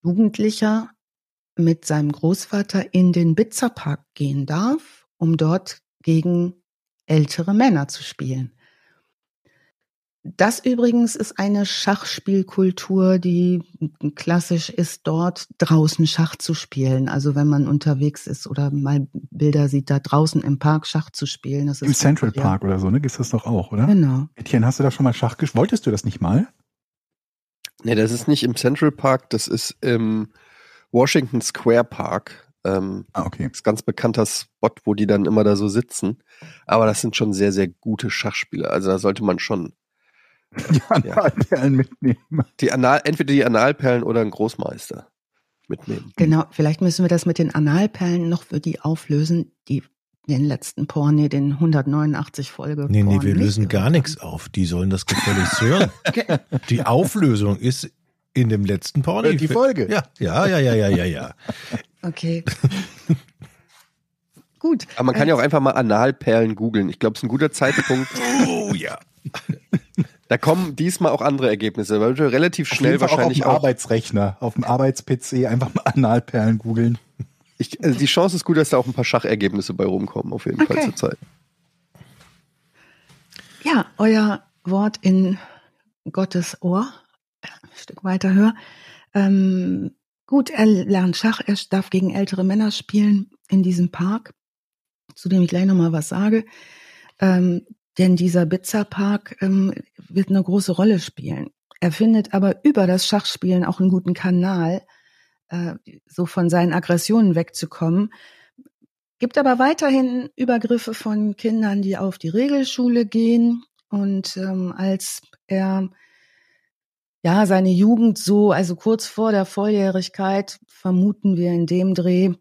Jugendlicher mit seinem Großvater in den Bitzerpark gehen darf, um dort gegen ältere Männer zu spielen. Das übrigens ist eine Schachspielkultur, die klassisch ist, dort draußen Schach zu spielen. Also wenn man unterwegs ist oder mal Bilder sieht, da draußen im Park Schach zu spielen. Das Im Central ja. Park oder so, ne? Gibt's das doch auch, oder? Genau. Etienne, hast du da schon mal Schach gespielt? Wolltest du das nicht mal? Nee, das ist nicht im Central Park, das ist im Washington Square Park. Ähm, ah, okay. Das ist ein ganz bekannter Spot, wo die dann immer da so sitzen. Aber das sind schon sehr, sehr gute Schachspieler. Also da sollte man schon Die Analperlen mitnehmen. Die Anal, entweder die Analperlen oder ein Großmeister mitnehmen. Genau, vielleicht müssen wir das mit den Analperlen noch für die auflösen, die den letzten Porni, den 189 Folge. Nee, nee, Porn wir lösen gar nichts auf. Die sollen das gefälligst hören. Die Auflösung ist in dem letzten Porno. Die Folge. Ja, ja, ja, ja, ja, ja, ja. Okay. Gut. Aber man kann ja auch einfach mal Analperlen googeln. Ich glaube, es ist ein guter Zeitpunkt. Oh ja. Da kommen diesmal auch andere Ergebnisse, weil wir relativ Auf schnell Fall wahrscheinlich auch auf dem auch. Arbeitsrechner, auf dem Arbeits-PC einfach mal Analperlen googeln. Ich, also die Chance ist gut, dass da auch ein paar Schachergebnisse bei rumkommen, auf jeden Fall Okay. zur Zeit. Ja, euer Wort in Gottes Ohr, ein Stück weiter höher. Ähm, gut, er lernt Schach, er darf gegen ältere Männer spielen in diesem Park, zu dem ich gleich nochmal was sage. Ähm, denn dieser Bizza-Park ähm, wird eine große Rolle spielen. Er findet aber über das Schachspielen auch einen guten Kanal, äh, so von seinen Aggressionen wegzukommen. Gibt aber weiterhin Übergriffe von Kindern, die auf die Regelschule gehen. Und ähm, als er ja seine Jugend so, also kurz vor der Volljährigkeit, vermuten wir in dem Dreh,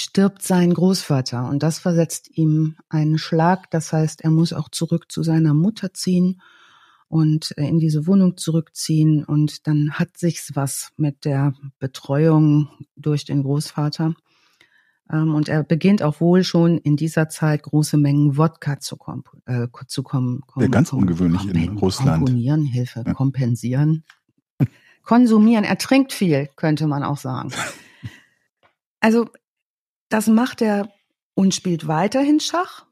stirbt sein Großvater. Und das versetzt ihm einen Schlag. Das heißt, er muss auch zurück zu seiner Mutter ziehen und äh, in diese Wohnung zurückziehen. Und dann hat sich's was mit der Betreuung durch den Großvater. Ähm, Und er beginnt auch wohl schon in dieser Zeit große Mengen Wodka zu, komp äh, zu kommen. Ja, ganz ungewöhnlich in Russland. Komponieren, Hilfe, Ja. kompensieren. Konsumieren, er trinkt viel, könnte man auch sagen. Also, das macht er und spielt weiterhin Schach.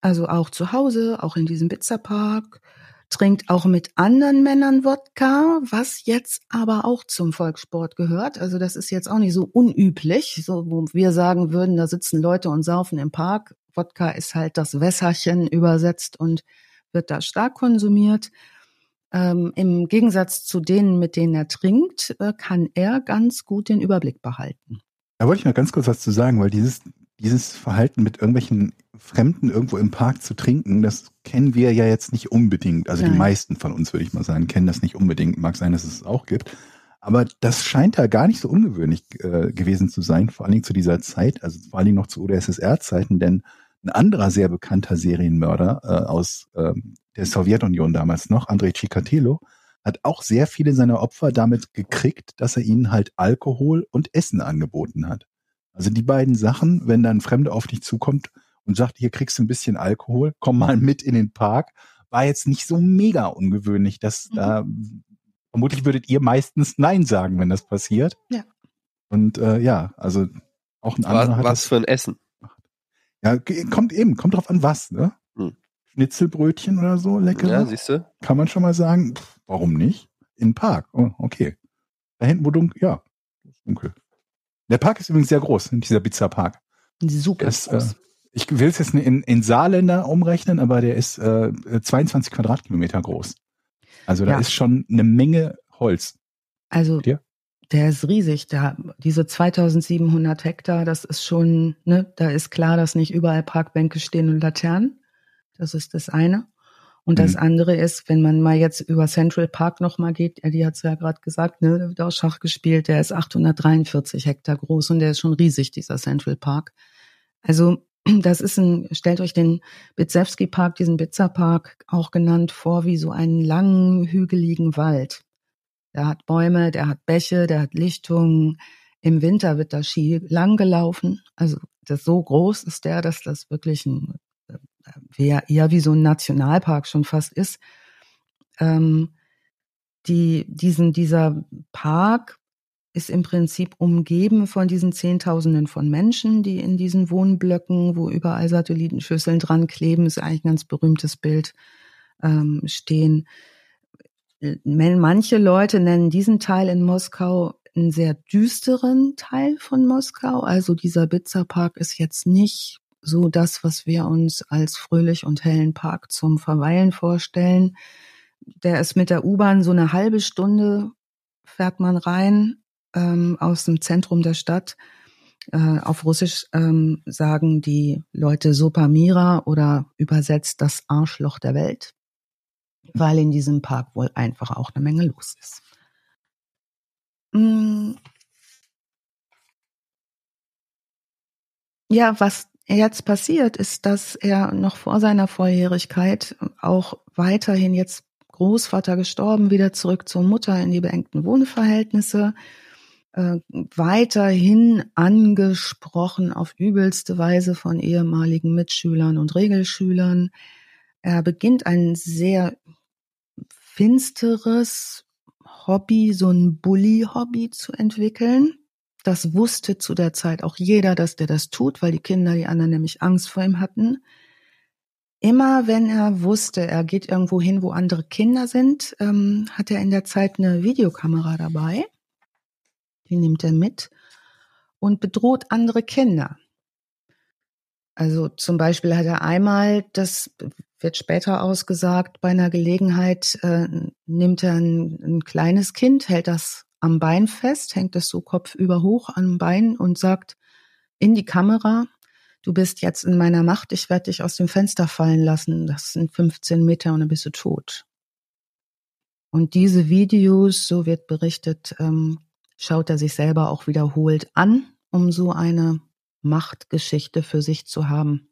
Also auch zu Hause, auch in diesem Pizzapark. Trinkt auch mit anderen Männern Wodka, was jetzt aber auch zum Volkssport gehört. Also das ist jetzt auch nicht so unüblich, so wo wir sagen würden, da sitzen Leute und saufen im Park. Wodka ist halt das Wässerchen übersetzt und wird da stark konsumiert. Ähm, Im Gegensatz zu denen, mit denen er trinkt, äh, kann er ganz gut den Überblick behalten. Da wollte ich noch ganz kurz was zu sagen, weil dieses, dieses Verhalten mit irgendwelchen Fremden irgendwo im Park zu trinken, das kennen wir ja jetzt nicht unbedingt. Also die Nein. meisten von uns, würde ich mal sagen, kennen das nicht unbedingt. Mag sein, dass es es auch gibt. Aber das scheint da gar nicht so ungewöhnlich äh, gewesen zu sein, vor allen Dingen zu dieser Zeit, also vor allen Dingen noch zu UdSSR-Zeiten, denn ein anderer sehr bekannter Serienmörder äh, aus ähm, der Sowjetunion damals noch, Andrei Chikatilo, hat auch sehr viele seiner Opfer damit gekriegt, dass er ihnen halt Alkohol und Essen angeboten hat. Also die beiden Sachen, wenn dann ein Fremder auf dich zukommt und sagt, hier kriegst du ein bisschen Alkohol, komm mal mit in den Park, war jetzt nicht so mega ungewöhnlich. dass Mhm. da vermutlich würdet ihr meistens Nein sagen, wenn das passiert. Ja. Und äh, ja, also auch ein anderer Was, hat was das, für ein Essen. ja, kommt eben, kommt drauf an was, ne? Schnitzelbrötchen oder so, lecker. Ja, siehst du? Kann man schon mal sagen, pff, warum nicht? In den Park. Oh, okay. Da hinten, wo dunkel, ja, ist dunkel. Der Park ist übrigens sehr groß, dieser Pizza Park. Super. Das, äh, ich will es jetzt in, in Saarländer umrechnen, aber der ist äh, 22 Quadratkilometer groß. Also da Ja. ist schon eine Menge Holz. Also Dir? der ist riesig. Der, diese 2700 Hektar, das ist schon, ne, da ist klar, dass nicht überall Parkbänke stehen und Laternen. Das ist das eine. Und das Mhm. andere ist, wenn man mal jetzt über Central Park nochmal geht, die hat es ja gerade gesagt, ne, da wird auch Schach gespielt, der ist 843 Hektar groß und der ist schon riesig, dieser Central Park. Also das ist ein, stellt euch den Bitzewski Park, diesen Bitzer Park auch genannt, vor wie so einen langen, hügeligen Wald. Der hat Bäume, der hat Bäche, der hat Lichtungen. Im Winter wird da Ski lang gelaufen. Also das so groß ist der, dass das wirklich ein äh, eher wie so ein Nationalpark schon fast ist. Ähm, die, diesen, dieser Park ist im Prinzip umgeben von diesen Zehntausenden von Menschen, die in diesen Wohnblöcken, wo überall Satellitenschüsseln dran kleben, ist eigentlich ein ganz berühmtes Bild, ähm, stehen. Manche Leute nennen diesen Teil in Moskau einen sehr düsteren Teil von Moskau. Also dieser Bizza-Park ist jetzt nicht so das, was wir uns als fröhlich und hellen Park zum Verweilen vorstellen. Der ist mit der U-Bahn so eine halbe Stunde fährt man rein ähm, aus dem Zentrum der Stadt. Äh, auf Russisch ähm, sagen die Leute Sopamira oder übersetzt das Arschloch der Welt. weil in diesem Park wohl einfach auch eine Menge los ist. Mm. Ja, was jetzt passiert, ist, dass er noch vor seiner Volljährigkeit auch weiterhin jetzt Großvater gestorben, wieder zurück zur Mutter in die beengten Wohnverhältnisse, äh, weiterhin angesprochen auf übelste Weise von ehemaligen Mitschülern und Regelschülern. Er beginnt ein sehr finsteres Hobby, so ein Bully-Hobby zu entwickeln. Das wusste zu der Zeit auch jeder, dass der das tut, weil die Kinder, die anderen nämlich Angst vor ihm hatten. Immer wenn er wusste, er geht irgendwo hin, wo andere Kinder sind, ähm, hat er in der Zeit eine Videokamera dabei. Die nimmt er mit und bedroht andere Kinder. Also zum Beispiel hat er einmal, das wird später ausgesagt, bei einer Gelegenheit äh, nimmt er ein, ein kleines Kind, hält das am Bein fest, hängt es so kopfüber hoch am Bein und sagt in die Kamera, du bist jetzt in meiner Macht, ich werde dich aus dem Fenster fallen lassen, das sind 15 Meter und dann bist du tot. Und diese Videos, so wird berichtet, ähm, schaut er sich selber auch wiederholt an, um so eine Machtgeschichte für sich zu haben.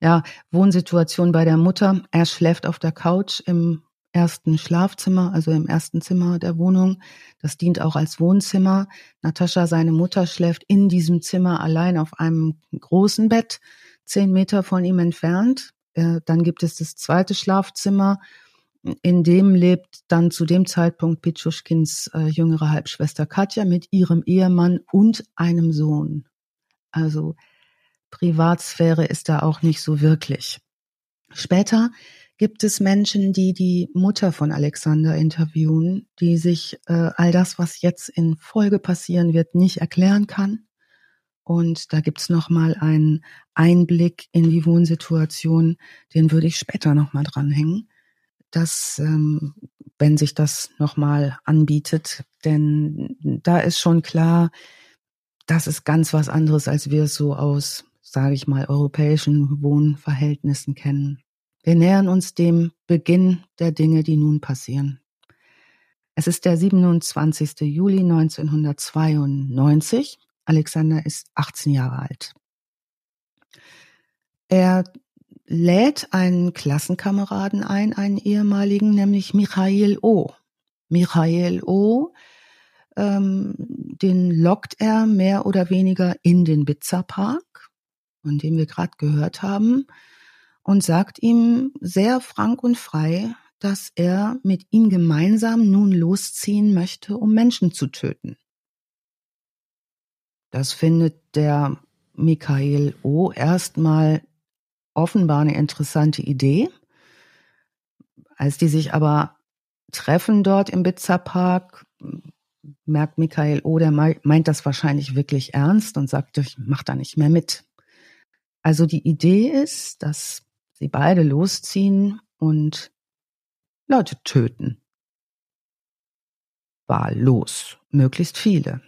Ja, Wohnsituation bei der Mutter. Er schläft auf der Couch im ersten Schlafzimmer, also im ersten Zimmer der Wohnung. Das dient auch als Wohnzimmer. Natascha, seine Mutter, schläft in diesem Zimmer allein auf einem großen Bett, zehn Meter von ihm entfernt. Äh, dann gibt es das zweite Schlafzimmer. In dem lebt dann zu dem Zeitpunkt Pitschuschkins äh, jüngere Halbschwester Katja mit ihrem Ehemann und einem Sohn. Also Privatsphäre ist da auch nicht so wirklich. Später gibt es Menschen, die die Mutter von Alexander interviewen, die sich äh, all das, was jetzt in Folge passieren wird, nicht erklären kann. Und da gibt's noch mal einen Einblick in die Wohnsituation, den würde ich später noch mal dranhängen, dass ähm, wenn sich das noch mal anbietet, denn da ist schon klar, das ist ganz was anderes, als wir es so aus, sage ich mal, europäischen Wohnverhältnissen kennen. Wir nähern uns dem Beginn der Dinge, die nun passieren. Es ist der 27. Juli 1992. Alexander ist 18 Jahre alt. Er lädt einen Klassenkameraden ein, einen ehemaligen, nämlich Michael O. Michael O. Ähm, den lockt er mehr oder weniger in den Bizza Park, von dem wir gerade gehört haben und sagt ihm sehr frank und frei, dass er mit ihm gemeinsam nun losziehen möchte, um Menschen zu töten. Das findet der Michael O. erstmal offenbar eine interessante Idee. Als die sich aber treffen dort im Bitzer Park, merkt Michael O., der meint das wahrscheinlich wirklich ernst und sagt, ich mach da nicht mehr mit. Also die Idee ist, dass sie beide losziehen und Leute töten. Wahllos, möglichst viele.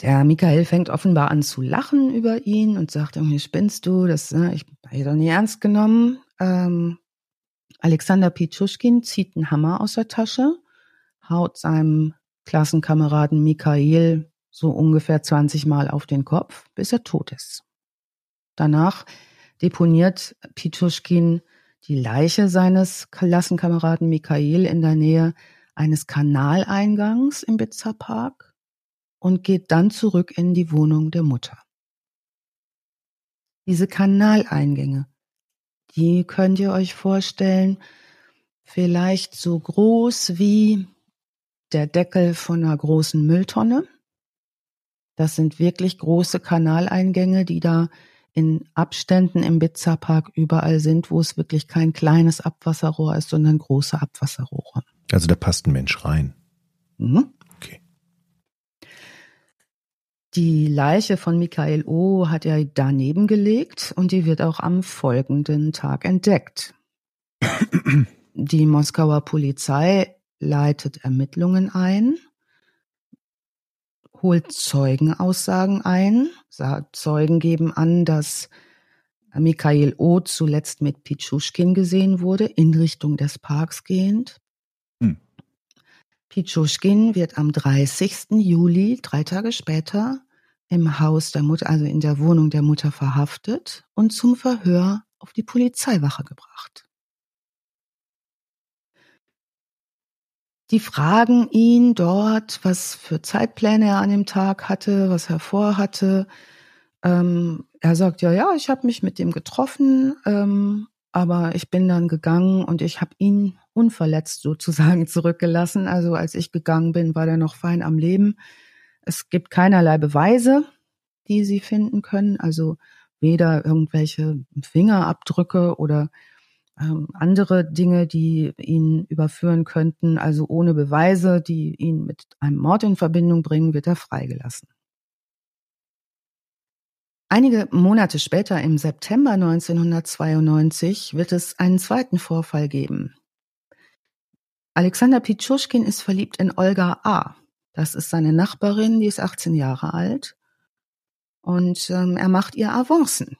Der Michael fängt offenbar an zu lachen über ihn und sagt irgendwie, spinnst du, das, ne, ich habe doch nie ernst genommen. Ähm, Alexander Pichuschkin zieht einen Hammer aus der Tasche, haut seinem Klassenkameraden Michael so ungefähr 20 Mal auf den Kopf, bis er tot ist. Danach deponiert Pituschkin die Leiche seines Klassenkameraden Michael in der Nähe eines Kanaleingangs im Bitzer Park und geht dann zurück in die Wohnung der Mutter. Diese Kanaleingänge, die könnt ihr euch vorstellen, vielleicht so groß wie der Deckel von einer großen Mülltonne. Das sind wirklich große Kanaleingänge, die da in Abständen im Bizza-Park überall sind, wo es wirklich kein kleines Abwasserrohr ist, sondern große Abwasserrohre. Also da passt ein Mensch rein. Mhm. Okay. Die Leiche von Michael O. hat er daneben gelegt und die wird auch am folgenden Tag entdeckt. Die Moskauer Polizei leitet Ermittlungen ein holt Zeugenaussagen ein. Zeugen geben an, dass Mikhail O. zuletzt mit Pichuschkin gesehen wurde, in Richtung des Parks gehend. Hm. Pichuschkin wird am 30. Juli, drei Tage später, im Haus der Mutter, also in der Wohnung der Mutter verhaftet und zum Verhör auf die Polizeiwache gebracht. Die fragen ihn dort, was für Zeitpläne er an dem Tag hatte, was er vorhatte. Ähm, er sagt, ja, ja, ich habe mich mit dem getroffen, ähm, aber ich bin dann gegangen und ich habe ihn unverletzt sozusagen zurückgelassen. Also als ich gegangen bin, war der noch fein am Leben. Es gibt keinerlei Beweise, die sie finden können, also weder irgendwelche Fingerabdrücke oder ähm, andere Dinge, die ihn überführen könnten. Also ohne Beweise, die ihn mit einem Mord in Verbindung bringen, wird er freigelassen. Einige Monate später, im September 1992, wird es einen zweiten Vorfall geben. Alexander Pichuschkin ist verliebt in Olga A. Das ist seine Nachbarin, die ist 18 Jahre alt. Und ähm, er macht ihr Avancen.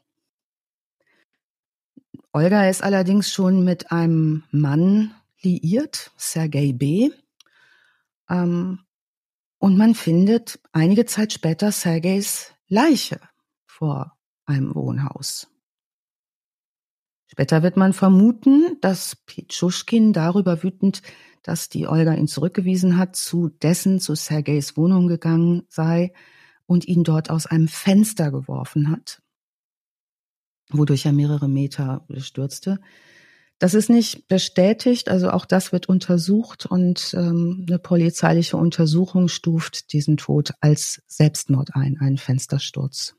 Olga ist allerdings schon mit einem Mann liiert, Sergei B. Ähm, und man findet einige Zeit später Sergeis Leiche vor einem Wohnhaus. Später wird man vermuten, dass Pichuschkin darüber wütend, dass die Olga ihn zurückgewiesen hat, zu dessen, zu Sergeis Wohnung gegangen sei und ihn dort aus einem Fenster geworfen hat wodurch er mehrere Meter stürzte. Das ist nicht bestätigt, also auch das wird untersucht und ähm, eine polizeiliche Untersuchung stuft diesen Tod als Selbstmord ein, einen Fenstersturz.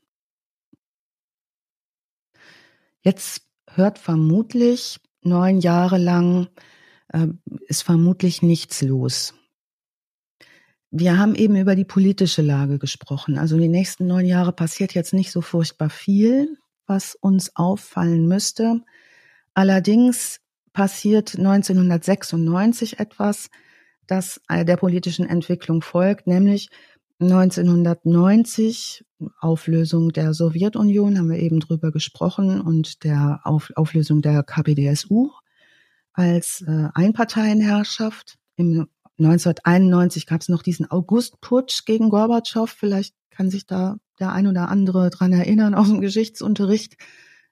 Jetzt hört vermutlich neun Jahre lang äh, ist vermutlich nichts los. Wir haben eben über die politische Lage gesprochen. Also die nächsten neun Jahre passiert jetzt nicht so furchtbar viel was uns auffallen müsste. Allerdings passiert 1996 etwas, das der politischen Entwicklung folgt, nämlich 1990 Auflösung der Sowjetunion, haben wir eben drüber gesprochen, und der Auf Auflösung der KPDSU als äh, Einparteienherrschaft. Im 1991 gab es noch diesen Augustputsch gegen Gorbatschow. Vielleicht kann sich da der ein oder andere dran erinnern aus dem Geschichtsunterricht,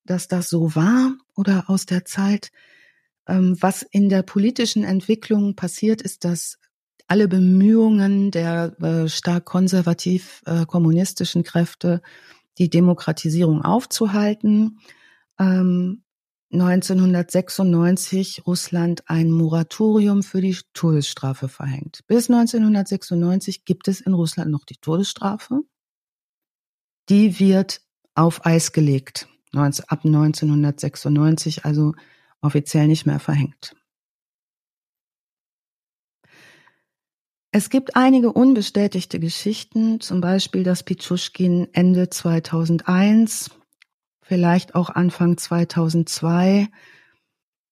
dass das so war oder aus der Zeit. Ähm, was in der politischen Entwicklung passiert, ist, dass alle Bemühungen der äh, stark konservativ äh, kommunistischen Kräfte, die Demokratisierung aufzuhalten, 1996 ähm, Russland ein Moratorium für die Todesstrafe verhängt. Bis 1996 gibt es in Russland noch die Todesstrafe die wird auf Eis gelegt. Ab 1996 also offiziell nicht mehr verhängt. Es gibt einige unbestätigte Geschichten, zum Beispiel, dass Pichuschkin Ende 2001, vielleicht auch Anfang 2002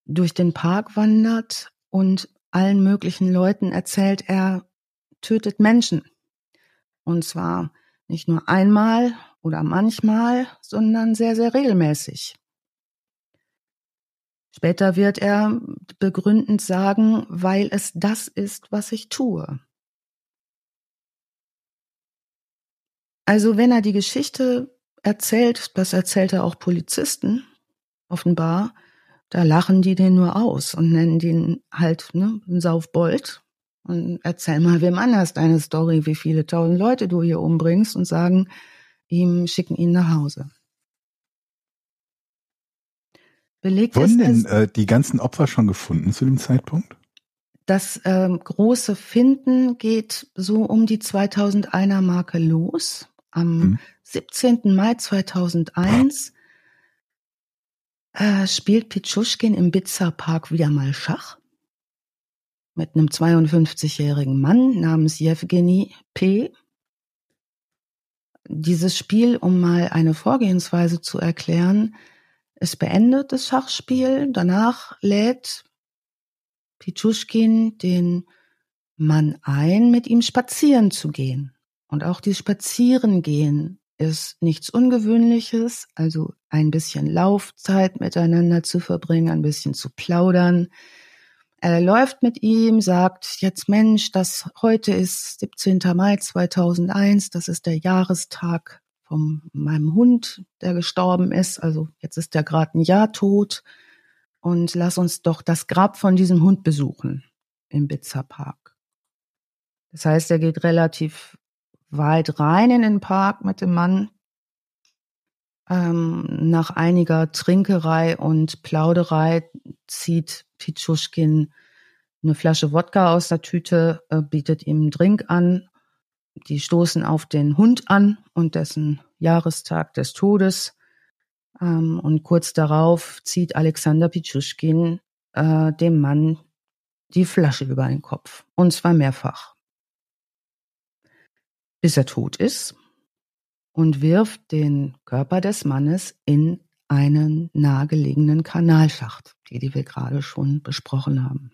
durch den Park wandert und allen möglichen Leuten erzählt, er tötet Menschen. Und zwar nicht nur einmal oder manchmal, sondern sehr, sehr regelmäßig. Später wird er begründend sagen, weil es das ist, was ich tue. Also wenn er die Geschichte erzählt, das erzählt er auch Polizisten, offenbar, da lachen die den nur aus und nennen den halt ne, einen Saufbold und erzähl mal wem anders deine Story, wie viele tausend Leute du hier umbringst und sagen, ihm schicken ihn nach Hause. Belegt Wurden denn äh, die ganzen Opfer schon gefunden zu dem Zeitpunkt? Das ähm, große Finden geht so um die 2001er Marke los. Am hm. 17. Mai 2001 äh, spielt Pichuschkin im Bitzer Park wieder mal Schach mit einem 52-jährigen Mann namens Jewgeni P. Dieses Spiel, um mal eine Vorgehensweise zu erklären, es beendet das Schachspiel. Danach lädt Pichuschkin den Mann ein, mit ihm spazieren zu gehen. Und auch die Spazierengehen ist nichts Ungewöhnliches, also ein bisschen Laufzeit miteinander zu verbringen, ein bisschen zu plaudern. Er läuft mit ihm, sagt jetzt Mensch, das heute ist 17. Mai 2001, das ist der Jahrestag von meinem Hund, der gestorben ist. Also jetzt ist der gerade ein Jahr tot und lass uns doch das Grab von diesem Hund besuchen im Bitzer Park. Das heißt, er geht relativ weit rein in den Park mit dem Mann. Ähm, nach einiger Trinkerei und Plauderei zieht Pitschuschkin eine Flasche Wodka aus der Tüte, äh, bietet ihm einen Drink an. Die stoßen auf den Hund an und dessen Jahrestag des Todes. Ähm, und kurz darauf zieht Alexander Pitschuschkin äh, dem Mann die Flasche über den Kopf. Und zwar mehrfach bis er tot ist und wirft den Körper des Mannes in einen nahegelegenen Kanalschacht, die, die wir gerade schon besprochen haben.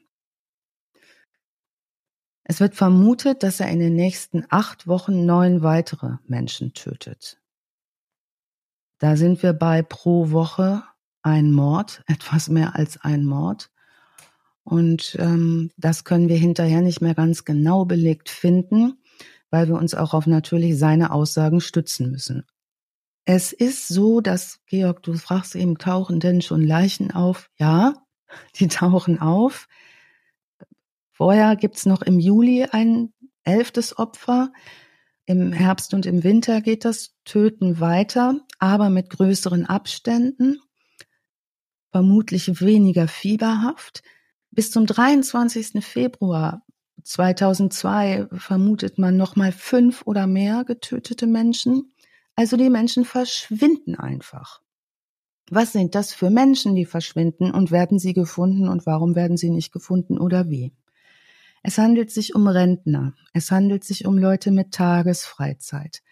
Es wird vermutet, dass er in den nächsten acht Wochen neun weitere Menschen tötet. Da sind wir bei pro Woche ein Mord, etwas mehr als ein Mord. Und ähm, das können wir hinterher nicht mehr ganz genau belegt finden weil wir uns auch auf natürlich seine Aussagen stützen müssen. Es ist so, dass, Georg, du fragst eben, tauchen denn schon Leichen auf? Ja, die tauchen auf. Vorher gibt's noch im Juli ein elftes Opfer. Im Herbst und im Winter geht das Töten weiter, aber mit größeren Abständen, vermutlich weniger fieberhaft. Bis zum 23. Februar 2002 vermutet man noch mal fünf oder mehr getötete Menschen. Also die Menschen verschwinden einfach. Was sind das für Menschen, die verschwinden und werden sie gefunden und warum werden sie nicht gefunden oder wie? Es handelt sich um Rentner. Es handelt sich um Leute mit Tagesfreizeit.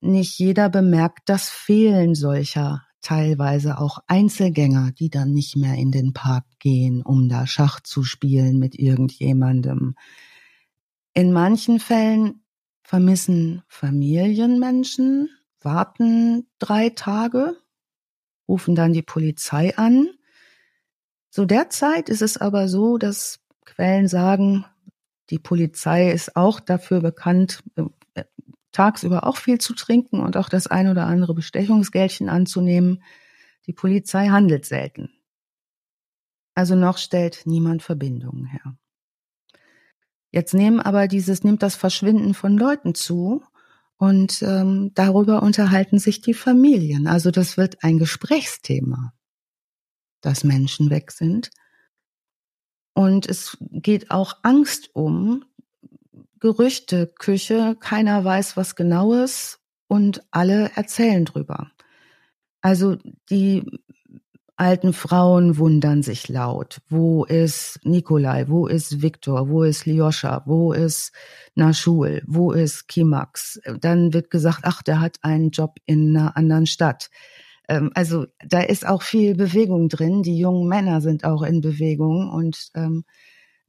Nicht jeder bemerkt das Fehlen solcher teilweise auch Einzelgänger, die dann nicht mehr in den Park gehen, um da Schach zu spielen mit irgendjemandem. In manchen Fällen vermissen Familienmenschen, warten drei Tage, rufen dann die Polizei an. Zu der Zeit ist es aber so, dass Quellen sagen, die Polizei ist auch dafür bekannt, tagsüber auch viel zu trinken und auch das ein oder andere Bestechungsgeldchen anzunehmen. Die Polizei handelt selten. Also noch stellt niemand Verbindungen her. Jetzt nehmen aber dieses, nimmt das Verschwinden von Leuten zu und ähm, darüber unterhalten sich die Familien. Also das wird ein Gesprächsthema, dass Menschen weg sind. Und es geht auch Angst um, Gerüchteküche, keiner weiß was genaues und alle erzählen drüber. Also die alten Frauen wundern sich laut. Wo ist Nikolai? Wo ist Viktor? Wo ist Lyoscha? Wo ist Nashul? Wo ist Kimax? Dann wird gesagt, ach, der hat einen Job in einer anderen Stadt. Ähm, also da ist auch viel Bewegung drin. Die jungen Männer sind auch in Bewegung und ähm,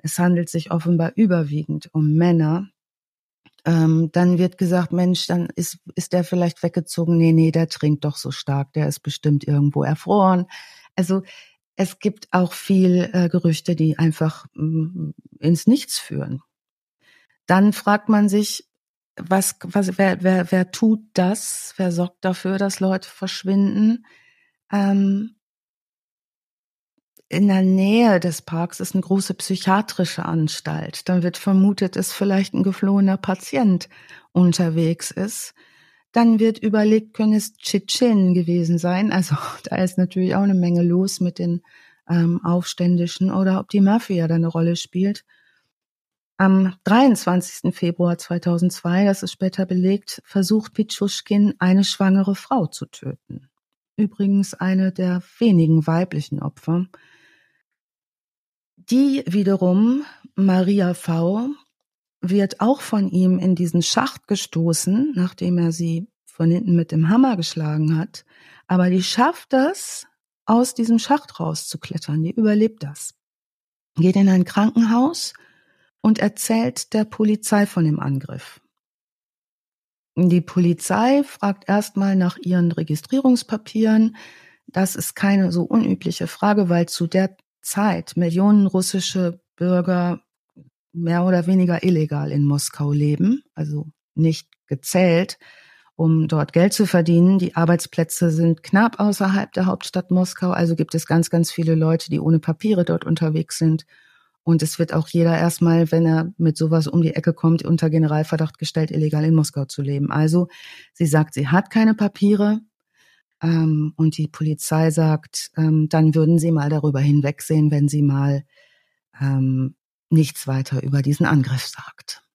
es handelt sich offenbar überwiegend um Männer. Ähm, dann wird gesagt, Mensch, dann ist, ist der vielleicht weggezogen. Nee, nee, der trinkt doch so stark, der ist bestimmt irgendwo erfroren. Also es gibt auch viel äh, Gerüchte, die einfach mm, ins Nichts führen. Dann fragt man sich, was, was, wer, wer, wer tut das? Wer sorgt dafür, dass Leute verschwinden? Ähm, in der Nähe des Parks ist eine große psychiatrische Anstalt. Dann wird vermutet, dass vielleicht ein geflohener Patient unterwegs ist. Dann wird überlegt, können es Tschetschenen gewesen sein. Also da ist natürlich auch eine Menge los mit den ähm, Aufständischen oder ob die Mafia da eine Rolle spielt. Am 23. Februar 2002, das ist später belegt, versucht Pitschuschkin, eine schwangere Frau zu töten. Übrigens eine der wenigen weiblichen Opfer. Die wiederum, Maria V., wird auch von ihm in diesen Schacht gestoßen, nachdem er sie von hinten mit dem Hammer geschlagen hat. Aber die schafft das, aus diesem Schacht rauszuklettern. Die überlebt das. Geht in ein Krankenhaus und erzählt der Polizei von dem Angriff. Die Polizei fragt erstmal nach ihren Registrierungspapieren. Das ist keine so unübliche Frage, weil zu der Zeit Millionen russische Bürger mehr oder weniger illegal in Moskau leben, also nicht gezählt, um dort Geld zu verdienen. Die Arbeitsplätze sind knapp außerhalb der Hauptstadt Moskau, also gibt es ganz, ganz viele Leute, die ohne Papiere dort unterwegs sind. Und es wird auch jeder erstmal, wenn er mit sowas um die Ecke kommt, unter Generalverdacht gestellt, illegal in Moskau zu leben. Also sie sagt, sie hat keine Papiere. Ähm, und die Polizei sagt, ähm, dann würden sie mal darüber hinwegsehen, wenn sie mal ähm, nichts weiter über diesen Angriff sagt.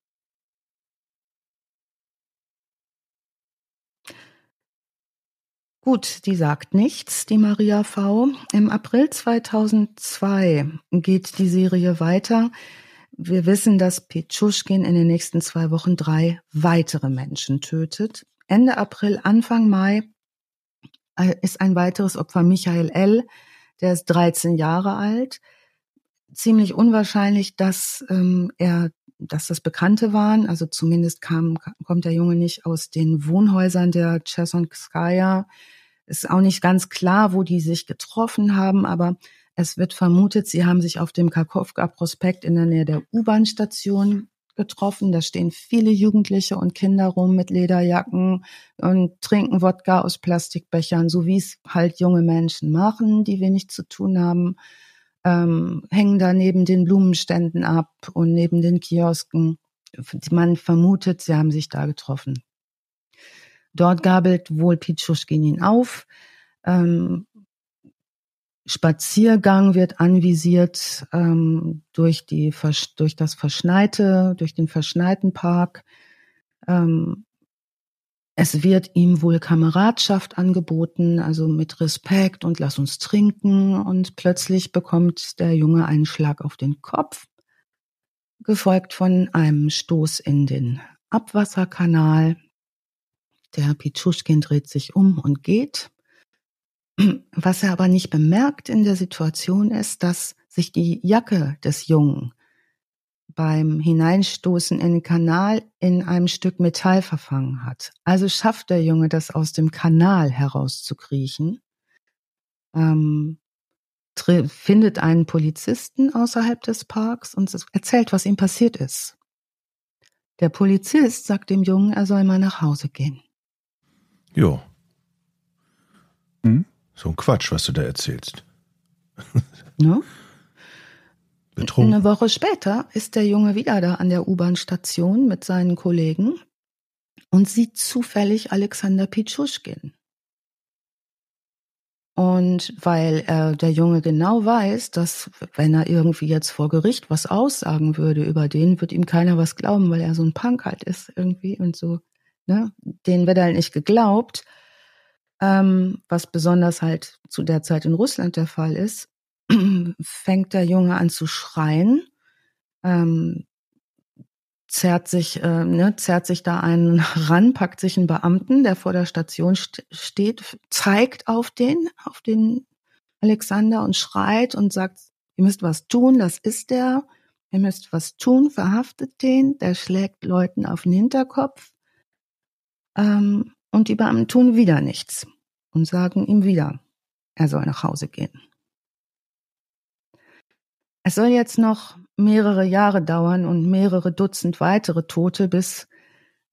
Gut, die sagt nichts, die Maria V. Im April 2002 geht die Serie weiter. Wir wissen, dass Pichuschkin in den nächsten zwei Wochen drei weitere Menschen tötet. Ende April, Anfang Mai ist ein weiteres Opfer Michael L., der ist 13 Jahre alt. Ziemlich unwahrscheinlich, dass ähm, er, dass das Bekannte waren. Also zumindest kam, kommt der Junge nicht aus den Wohnhäusern der Chesonskaya. Ist auch nicht ganz klar, wo die sich getroffen haben, aber es wird vermutet, sie haben sich auf dem Karkowka-Prospekt in der Nähe der U-Bahn-Station getroffen. Da stehen viele Jugendliche und Kinder rum mit Lederjacken und trinken Wodka aus Plastikbechern, so wie es halt junge Menschen machen, die wenig zu tun haben, ähm, hängen da neben den Blumenständen ab und neben den Kiosken. Man vermutet, sie haben sich da getroffen. Dort gabelt wohl Pitschuschkin ihn auf. Ähm, Spaziergang wird anvisiert ähm, durch, die, durch das verschneite, durch den verschneiten Park. Ähm, es wird ihm wohl Kameradschaft angeboten, also mit Respekt und lass uns trinken. Und plötzlich bekommt der Junge einen Schlag auf den Kopf, gefolgt von einem Stoß in den Abwasserkanal. Der Pichuschkin dreht sich um und geht. Was er aber nicht bemerkt in der Situation ist, dass sich die Jacke des Jungen beim Hineinstoßen in den Kanal in einem Stück Metall verfangen hat. Also schafft der Junge das aus dem Kanal herauszukriechen, ähm, findet einen Polizisten außerhalb des Parks und erzählt, was ihm passiert ist. Der Polizist sagt dem Jungen, er soll mal nach Hause gehen. Jo. Hm? So ein Quatsch, was du da erzählst. Ne? Betrunken. Eine Woche später ist der Junge wieder da an der U-Bahn-Station mit seinen Kollegen und sieht zufällig Alexander Pichuschkin. Und weil er, der Junge genau weiß, dass wenn er irgendwie jetzt vor Gericht was aussagen würde über den, wird ihm keiner was glauben, weil er so ein Punk halt ist irgendwie und so, ne? Den wird halt nicht geglaubt ähm, was besonders halt zu der Zeit in Russland der Fall ist, fängt der Junge an zu schreien, ähm, zerrt sich, äh, ne, zerrt sich da einen ran, packt sich einen Beamten, der vor der Station st steht, zeigt auf den, auf den Alexander und schreit und sagt, ihr müsst was tun, das ist der, ihr müsst was tun, verhaftet den, der schlägt Leuten auf den Hinterkopf. Ähm, und die Beamten tun wieder nichts und sagen ihm wieder, er soll nach Hause gehen. Es soll jetzt noch mehrere Jahre dauern und mehrere Dutzend weitere Tote, bis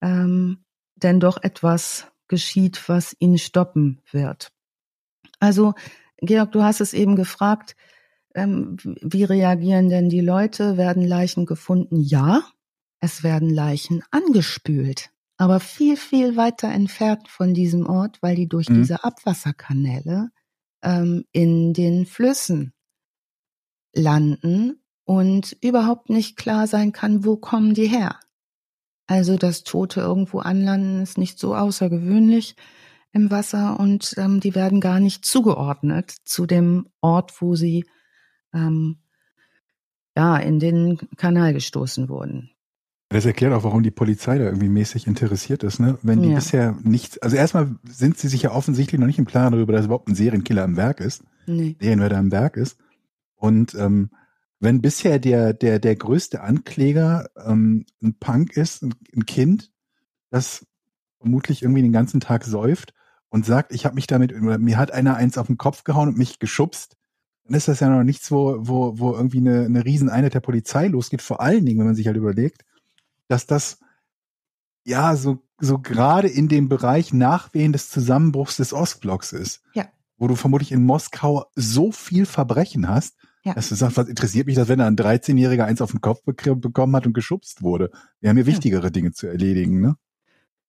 ähm, denn doch etwas geschieht, was ihn stoppen wird. Also, Georg, du hast es eben gefragt, ähm, wie reagieren denn die Leute? Werden Leichen gefunden? Ja, es werden Leichen angespült aber viel, viel weiter entfernt von diesem Ort, weil die durch mhm. diese Abwasserkanäle ähm, in den Flüssen landen und überhaupt nicht klar sein kann, wo kommen die her. Also dass Tote irgendwo anlanden, ist nicht so außergewöhnlich im Wasser und ähm, die werden gar nicht zugeordnet zu dem Ort, wo sie ähm, ja in den Kanal gestoßen wurden. Das erklärt auch, warum die Polizei da irgendwie mäßig interessiert ist, ne? Wenn die ja. bisher nichts, also erstmal sind sie sich ja offensichtlich noch nicht im Klaren darüber, dass überhaupt ein Serienkiller am Werk ist. Nee. Serienmörder am Werk ist. Und ähm, wenn bisher der, der, der größte Ankläger ähm, ein Punk ist, ein, ein Kind, das vermutlich irgendwie den ganzen Tag säuft und sagt, ich habe mich damit, mir hat einer eins auf den Kopf gehauen und mich geschubst, dann ist das ja noch nichts, wo, wo, wo irgendwie eine, eine Rieseneinheit der Polizei losgeht. Vor allen Dingen, wenn man sich halt überlegt, dass das ja so, so gerade in dem Bereich Nachwehen des Zusammenbruchs des Ostblocks ist. Ja. Wo du vermutlich in Moskau so viel Verbrechen hast, Ja. dass du sagst, was interessiert mich das, wenn da ein 13-Jähriger eins auf den Kopf bek- bekommen hat und geschubst wurde? Wir haben hier Ja. wichtigere Dinge zu erledigen, ne?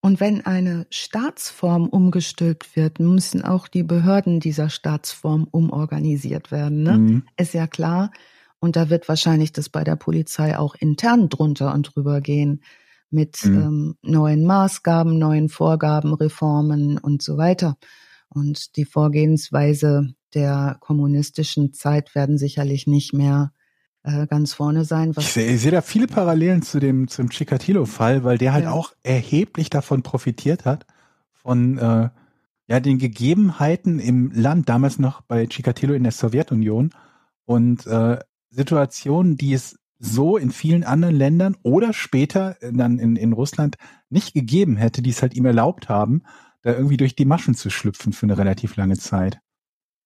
Und wenn eine Staatsform umgestülpt wird, müssen auch die Behörden dieser Staatsform umorganisiert werden. Ne? Mhm. Ist ja klar. Und da wird wahrscheinlich das bei der Polizei auch intern drunter und drüber gehen mit Mhm. ähm, neuen Maßgaben, neuen Vorgaben, Reformen und so weiter. Und die Vorgehensweise der kommunistischen Zeit werden sicherlich nicht mehr äh, ganz vorne sein. Ich sehe sehe da viele Parallelen zu dem zum Chikatilo-Fall, weil der halt Ja. auch erheblich davon profitiert hat, von äh, ja den Gegebenheiten im Land, damals noch bei Chikatilo in der Sowjetunion und äh, Situationen, die es so in vielen anderen Ländern oder später dann in, in Russland nicht gegeben hätte, die es halt ihm erlaubt haben, da irgendwie durch die Maschen zu schlüpfen für eine relativ lange Zeit.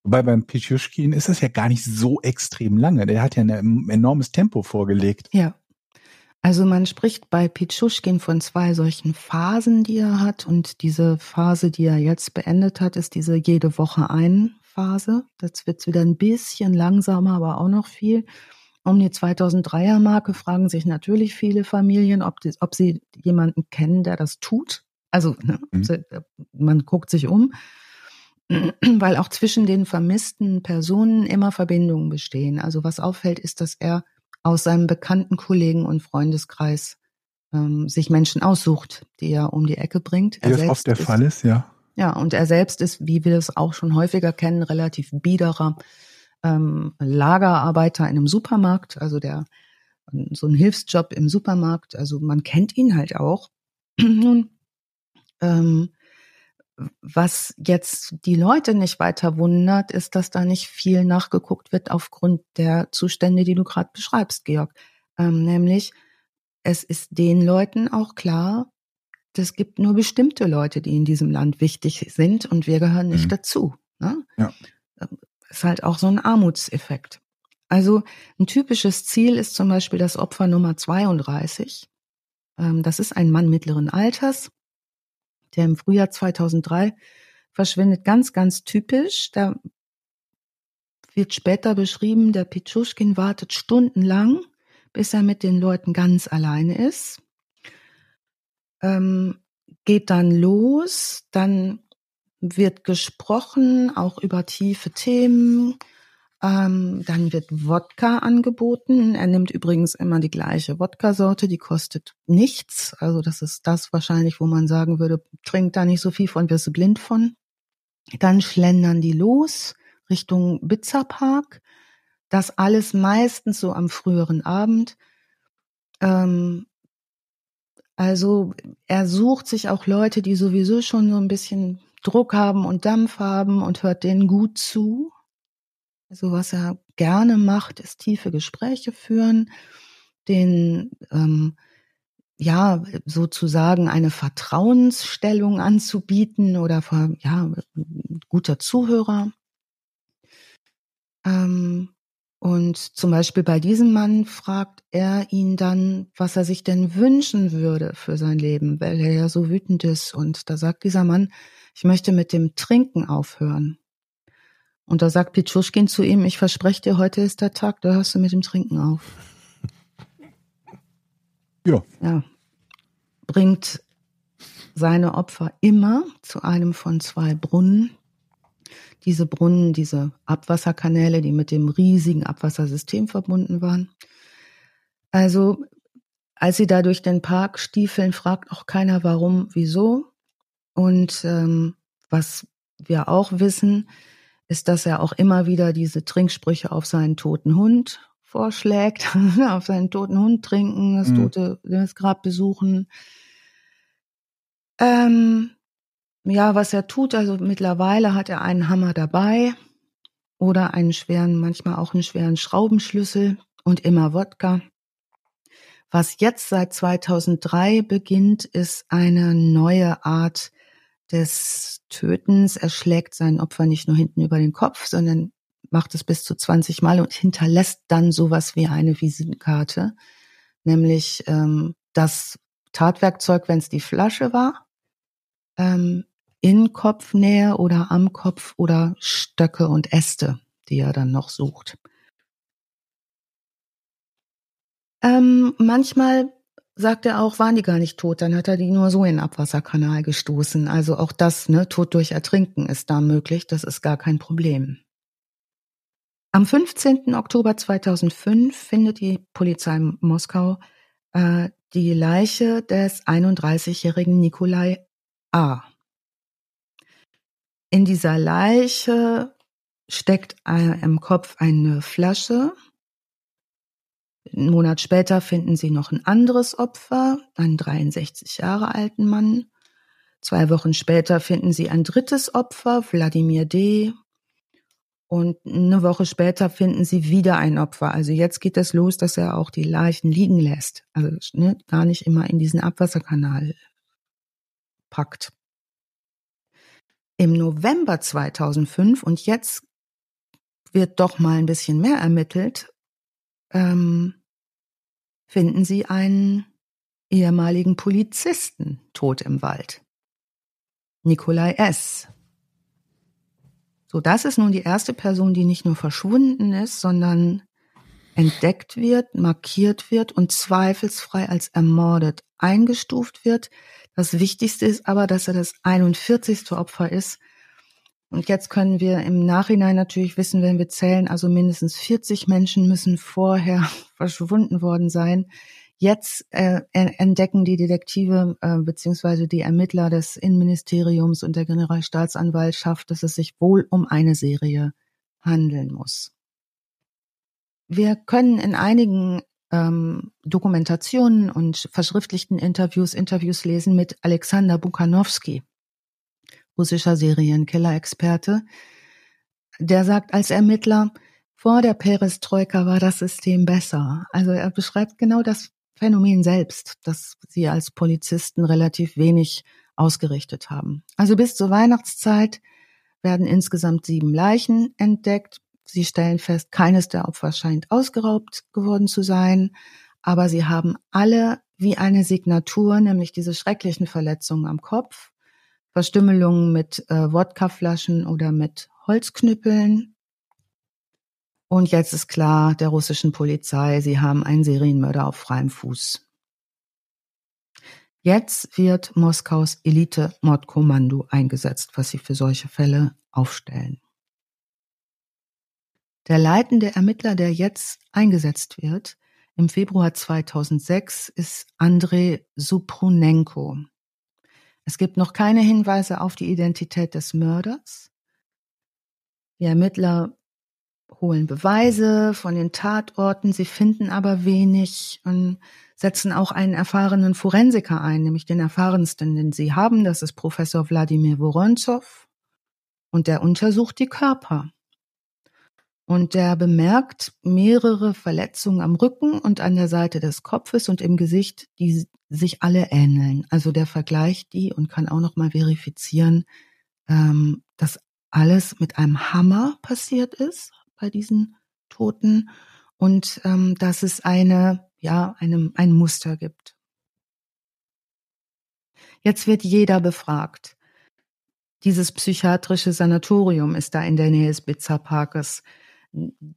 Wobei beim Pichushkin ist das ja gar nicht so extrem lange. Der hat ja ein enormes Tempo vorgelegt. ja. Also man spricht bei Pichuschkin von zwei solchen Phasen, die er hat. Und diese Phase, die er jetzt beendet hat, ist diese jede Woche ein Phase. Jetzt wird's wieder ein bisschen langsamer, aber auch noch viel. Um die 2003er Marke fragen sich natürlich viele Familien, ob, die, ob sie jemanden kennen, der das tut. Also ne, Mhm. sie, man guckt sich um, weil auch zwischen den vermissten Personen immer Verbindungen bestehen. Also was auffällt, ist, dass er aus seinem bekannten Kollegen und Freundeskreis ähm, sich Menschen aussucht, die er um die Ecke bringt. Wie das oft der ist, Fall ist, ja. Ja, und er selbst ist, wie wir es auch schon häufiger kennen, relativ biederer ähm, Lagerarbeiter in einem Supermarkt, also der so ein Hilfsjob im Supermarkt. Also man kennt ihn halt auch. Nun, ähm, was jetzt die Leute nicht weiter wundert, ist, dass da nicht viel nachgeguckt wird aufgrund der Zustände, die du gerade beschreibst, Georg. Ähm, nämlich, es ist den Leuten auch klar, es gibt nur bestimmte Leute, die in diesem Land wichtig sind und wir gehören nicht Mhm. dazu. Ne? Ja. Ähm, Ist halt auch so ein Armutseffekt. Also ein typisches Ziel ist zum Beispiel das Opfer Nummer 32. Ähm, das ist ein Mann mittleren Alters, der im Frühjahr 2003 verschwindet. Ganz, ganz typisch. Da wird später beschrieben, der Pichuschkin wartet stundenlang, bis er mit den Leuten ganz alleine ist. Ähm, geht dann los, dann wird gesprochen, auch über tiefe Themen. Ähm, dann wird Wodka angeboten. Er nimmt übrigens immer die gleiche Wodka-Sorte, die kostet nichts. Also das ist das wahrscheinlich, wo man sagen würde, trink da nicht so viel von, wirst du blind von. Dann schlendern die los Richtung Bizerpark. Das alles meistens so am früheren Abend. Ähm, also er sucht sich auch Leute, die sowieso schon so ein bisschen Druck haben und Dampf haben und hört denen gut zu. Also was er gerne macht, ist tiefe Gespräche führen, den ähm, ja sozusagen eine Vertrauensstellung anzubieten oder ja guter Zuhörer. Ähm, und zum Beispiel bei diesem Mann fragt er ihn dann, was er sich denn wünschen würde für sein Leben, weil er ja so wütend ist. Und da sagt dieser Mann, ich möchte mit dem Trinken aufhören. Und da sagt Pichuschkin zu ihm, ich verspreche dir, heute ist der Tag, da hörst du mit dem Trinken auf. Ja. Ja. Bringt seine Opfer immer zu einem von zwei Brunnen. Diese Brunnen, diese Abwasserkanäle, die mit dem riesigen Abwassersystem verbunden waren. Also, als sie da durch den Park stiefeln, fragt auch keiner warum, wieso. Und ähm, was wir auch wissen, ist, dass er auch immer wieder diese Trinksprüche auf seinen toten Hund vorschlägt, auf seinen toten Hund trinken, das Mhm. tote das Grab besuchen. Ähm, ja, was er tut, also mittlerweile hat er einen Hammer dabei oder einen schweren, manchmal auch einen schweren Schraubenschlüssel und immer Wodka. Was jetzt seit 2003 beginnt, ist eine neue Art des Tötens. Er schlägt sein Opfer nicht nur hinten über den Kopf, sondern macht es bis zu 20 Mal und hinterlässt dann sowas wie eine Visitenkarte, nämlich ähm, das Tatwerkzeug, wenn es die Flasche war, ähm, in Kopfnähe oder am Kopf oder Stöcke und Äste, die er dann noch sucht. Ähm, manchmal sagt er auch, waren die gar nicht tot, dann hat er die nur so in den Abwasserkanal gestoßen. Also auch das, ne, Tod durch Ertrinken ist da möglich, das ist gar kein Problem. Am 15. Oktober 2005 findet die Polizei Moskau äh, die Leiche des 31-jährigen Nikolai A. In dieser Leiche steckt im Kopf eine Flasche einen Monat später finden sie noch ein anderes Opfer, einen 63 Jahre alten Mann. Zwei Wochen später finden sie ein drittes Opfer, Wladimir D. Und eine Woche später finden sie wieder ein Opfer. Also jetzt geht es los, dass er auch die Leichen liegen lässt. Also ne, gar nicht immer in diesen Abwasserkanal packt. Im November 2005 und jetzt wird doch mal ein bisschen mehr ermittelt, ähm, finden sie einen ehemaligen Polizisten tot im Wald. Nikolai S. So, das ist nun die erste Person, die nicht nur verschwunden ist, sondern entdeckt wird, markiert wird und zweifelsfrei als ermordet eingestuft wird. Das Wichtigste ist aber, dass er das 41. Opfer ist, und jetzt können wir im Nachhinein natürlich wissen, wenn wir zählen, also mindestens 40 Menschen müssen vorher verschwunden worden sein. Jetzt äh, entdecken die Detektive äh, beziehungsweise die Ermittler des Innenministeriums und der Generalstaatsanwaltschaft, dass es sich wohl um eine Serie handeln muss. Wir können in einigen ähm, Dokumentationen und verschriftlichten Interviews Interviews lesen mit Alexander Bukanowski russischer Serienkiller-Experte, der sagt als Ermittler, vor der Perestroika war das System besser. Also er beschreibt genau das Phänomen selbst, dass sie als Polizisten relativ wenig ausgerichtet haben. Also bis zur Weihnachtszeit werden insgesamt sieben Leichen entdeckt. Sie stellen fest, keines der Opfer scheint ausgeraubt geworden zu sein, aber sie haben alle wie eine Signatur, nämlich diese schrecklichen Verletzungen am Kopf, Verstümmelungen mit äh, Wodkaflaschen oder mit Holzknüppeln. Und jetzt ist klar der russischen Polizei, sie haben einen Serienmörder auf freiem Fuß. Jetzt wird Moskaus Elite-Mordkommando eingesetzt, was sie für solche Fälle aufstellen. Der leitende Ermittler, der jetzt eingesetzt wird, im Februar 2006, ist Andrei Suprunenko. Es gibt noch keine Hinweise auf die Identität des Mörders. Die Ermittler holen Beweise von den Tatorten, sie finden aber wenig und setzen auch einen erfahrenen Forensiker ein, nämlich den erfahrensten, den sie haben. Das ist Professor Wladimir Woronzow. Und der untersucht die Körper. Und der bemerkt mehrere Verletzungen am Rücken und an der Seite des Kopfes und im Gesicht, die sich alle ähneln. Also der vergleicht die und kann auch noch mal verifizieren, ähm, dass alles mit einem Hammer passiert ist bei diesen Toten und ähm, dass es eine, ja, eine, ein Muster gibt. Jetzt wird jeder befragt. Dieses psychiatrische Sanatorium ist da in der Nähe des Bitzer Parkes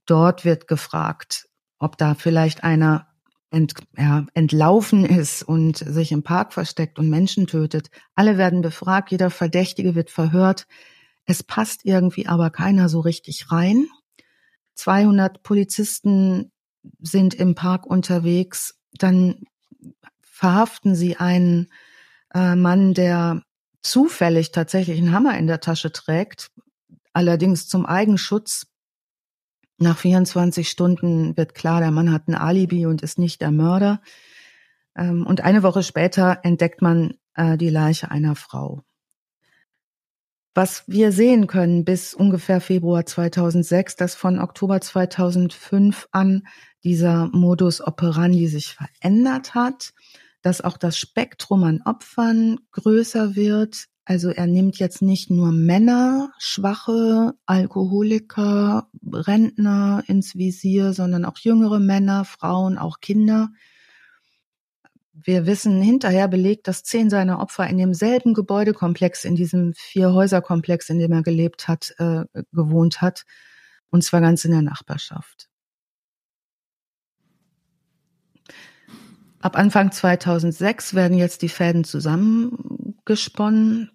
dort wird gefragt, ob da vielleicht einer ent, ja, entlaufen ist und sich im Park versteckt und Menschen tötet. Alle werden befragt, jeder Verdächtige wird verhört. Es passt irgendwie aber keiner so richtig rein. 200 Polizisten sind im Park unterwegs. Dann verhaften sie einen äh, Mann, der zufällig tatsächlich einen Hammer in der Tasche trägt, allerdings zum Eigenschutz. Nach 24 Stunden wird klar, der Mann hat ein Alibi und ist nicht der Mörder. Ähm, und eine Woche später entdeckt man äh, die Leiche einer Frau. was wir sehen können bis ungefähr Februar 2006, dass von Oktober 2005 an dieser Modus operandi sich verändert hat, dass auch das Spektrum an Opfern größer wird. Also er nimmt jetzt nicht nur Männer, Schwache, Alkoholiker, Rentner ins Visier, sondern auch jüngere Männer, Frauen, auch Kinder. Wir wissen hinterher belegt, dass zehn seiner Opfer in demselben Gebäudekomplex, in diesem Vierhäuserkomplex, in dem er gelebt hat, äh, gewohnt hat. Und zwar ganz in der Nachbarschaft. Ab Anfang 2006 werden jetzt die Fäden zusammengesponnen.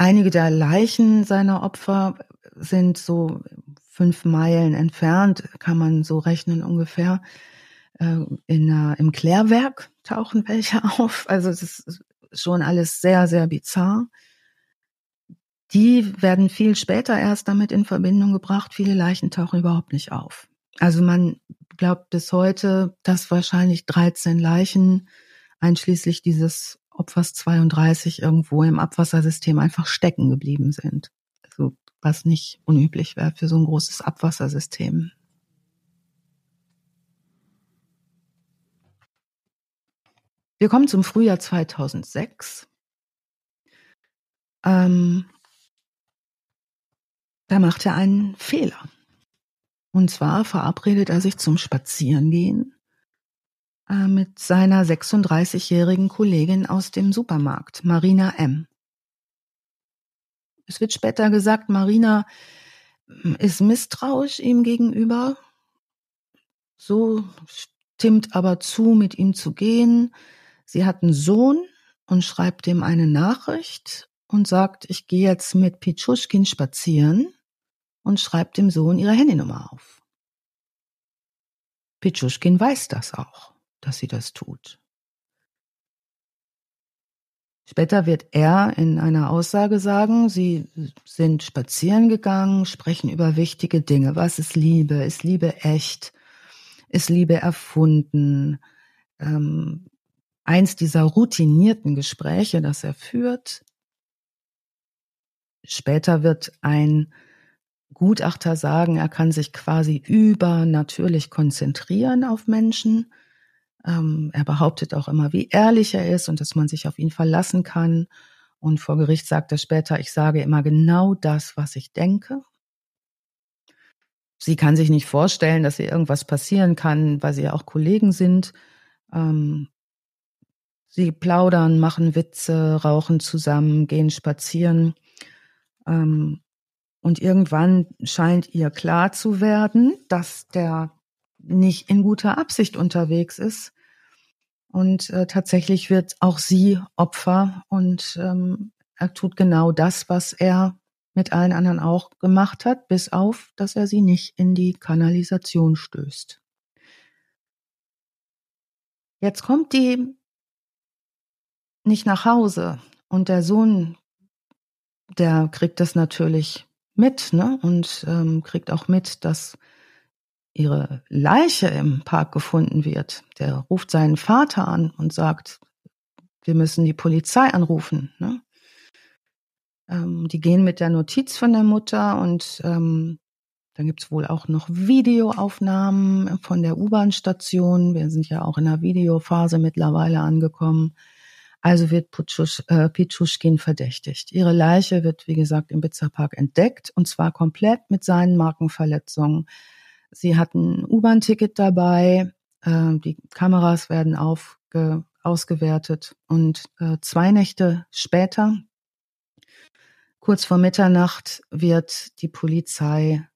Einige der Leichen seiner Opfer sind so fünf Meilen entfernt, kann man so rechnen ungefähr äh, in, äh, im Klärwerk tauchen welche auf. Also es ist schon alles sehr, sehr bizarr. Die werden viel später erst damit in Verbindung gebracht. Viele Leichen tauchen überhaupt nicht auf. Also man glaubt bis heute, dass wahrscheinlich 13 Leichen, einschließlich dieses Opfers 32, irgendwo im Abwassersystem einfach stecken geblieben sind. Also was nicht unüblich wäre für so ein großes Abwassersystem. Wir kommen zum Frühjahr 2006. Ähm, da macht er einen Fehler. Und zwar verabredet er sich zum Spazierengehen mit seiner 36-jährigen Kollegin aus dem Supermarkt, Marina M. Es wird später gesagt, Marina hm, ist misstrauisch ihm gegenüber. So stimmt aber zu, mit ihm zu gehen. Sie hat einen Sohn und schreibt ihm eine Nachricht und sagt, ich gehe jetzt mit Pichuschkin spazieren und schreibt dem Sohn ihre Handynummer auf. Pichuschkin weiß das auch, dass sie das tut. Später wird er in einer Aussage sagen, sie sind spazieren gegangen, sprechen über wichtige Dinge. Was ist Liebe? Ist Liebe echt? Ist Liebe erfunden? Ähm, eins dieser routinierten Gespräche, das er führt. Später wird ein Gutachter sagen, er kann sich quasi übernatürlich konzentrieren auf Menschen. Ähm, er behauptet auch immer, wie ehrlich er ist und dass man sich auf ihn verlassen kann. Und vor Gericht sagt er später, ich sage immer genau das, was ich denke. Sie kann sich nicht vorstellen, dass ihr irgendwas passieren kann, weil sie ja auch Kollegen sind. Ähm, Sie plaudern, machen Witze, rauchen zusammen, gehen spazieren. Ähm, und irgendwann scheint ihr klar zu werden, dass der nicht in guter Absicht unterwegs ist. Und äh, tatsächlich wird auch sie Opfer und ähm, er tut genau das, was er mit allen anderen auch gemacht hat, bis auf, dass er sie nicht in die Kanalisation stößt. Jetzt kommt die nicht nach Hause. Und der Sohn, der kriegt das natürlich mit, ne? Und ähm, kriegt auch mit, dass ihre Leiche im Park gefunden wird. Der ruft seinen Vater an und sagt, wir müssen die Polizei anrufen. Ne? Ähm, die gehen mit der Notiz von der Mutter und ähm, dann gibt's wohl auch noch Videoaufnahmen von der U-Bahn-Station. Wir sind ja auch in der Videophase mittlerweile angekommen. Also wird Putschusch, äh, Pichuschkin verdächtigt. Ihre Leiche wird, wie gesagt, im Bitzerpark entdeckt und zwar komplett mit seinen Markenverletzungen. Sie hatten U-Bahn-Ticket dabei, äh, die Kameras werden aufge, ausgewertet und äh, zwei Nächte später, kurz vor Mitternacht, wird die Polizei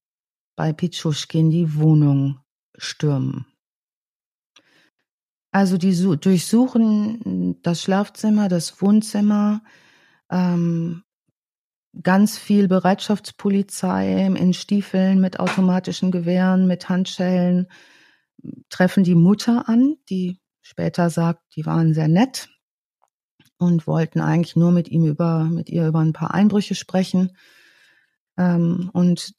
bei Pichuschkin die Wohnung stürmen. Also die durchsuchen das Schlafzimmer, das Wohnzimmer, ähm, ganz viel Bereitschaftspolizei in Stiefeln mit automatischen Gewehren, mit Handschellen, treffen die Mutter an, die später sagt, die waren sehr nett und wollten eigentlich nur mit ihm über, mit ihr über ein paar Einbrüche sprechen. Ähm, und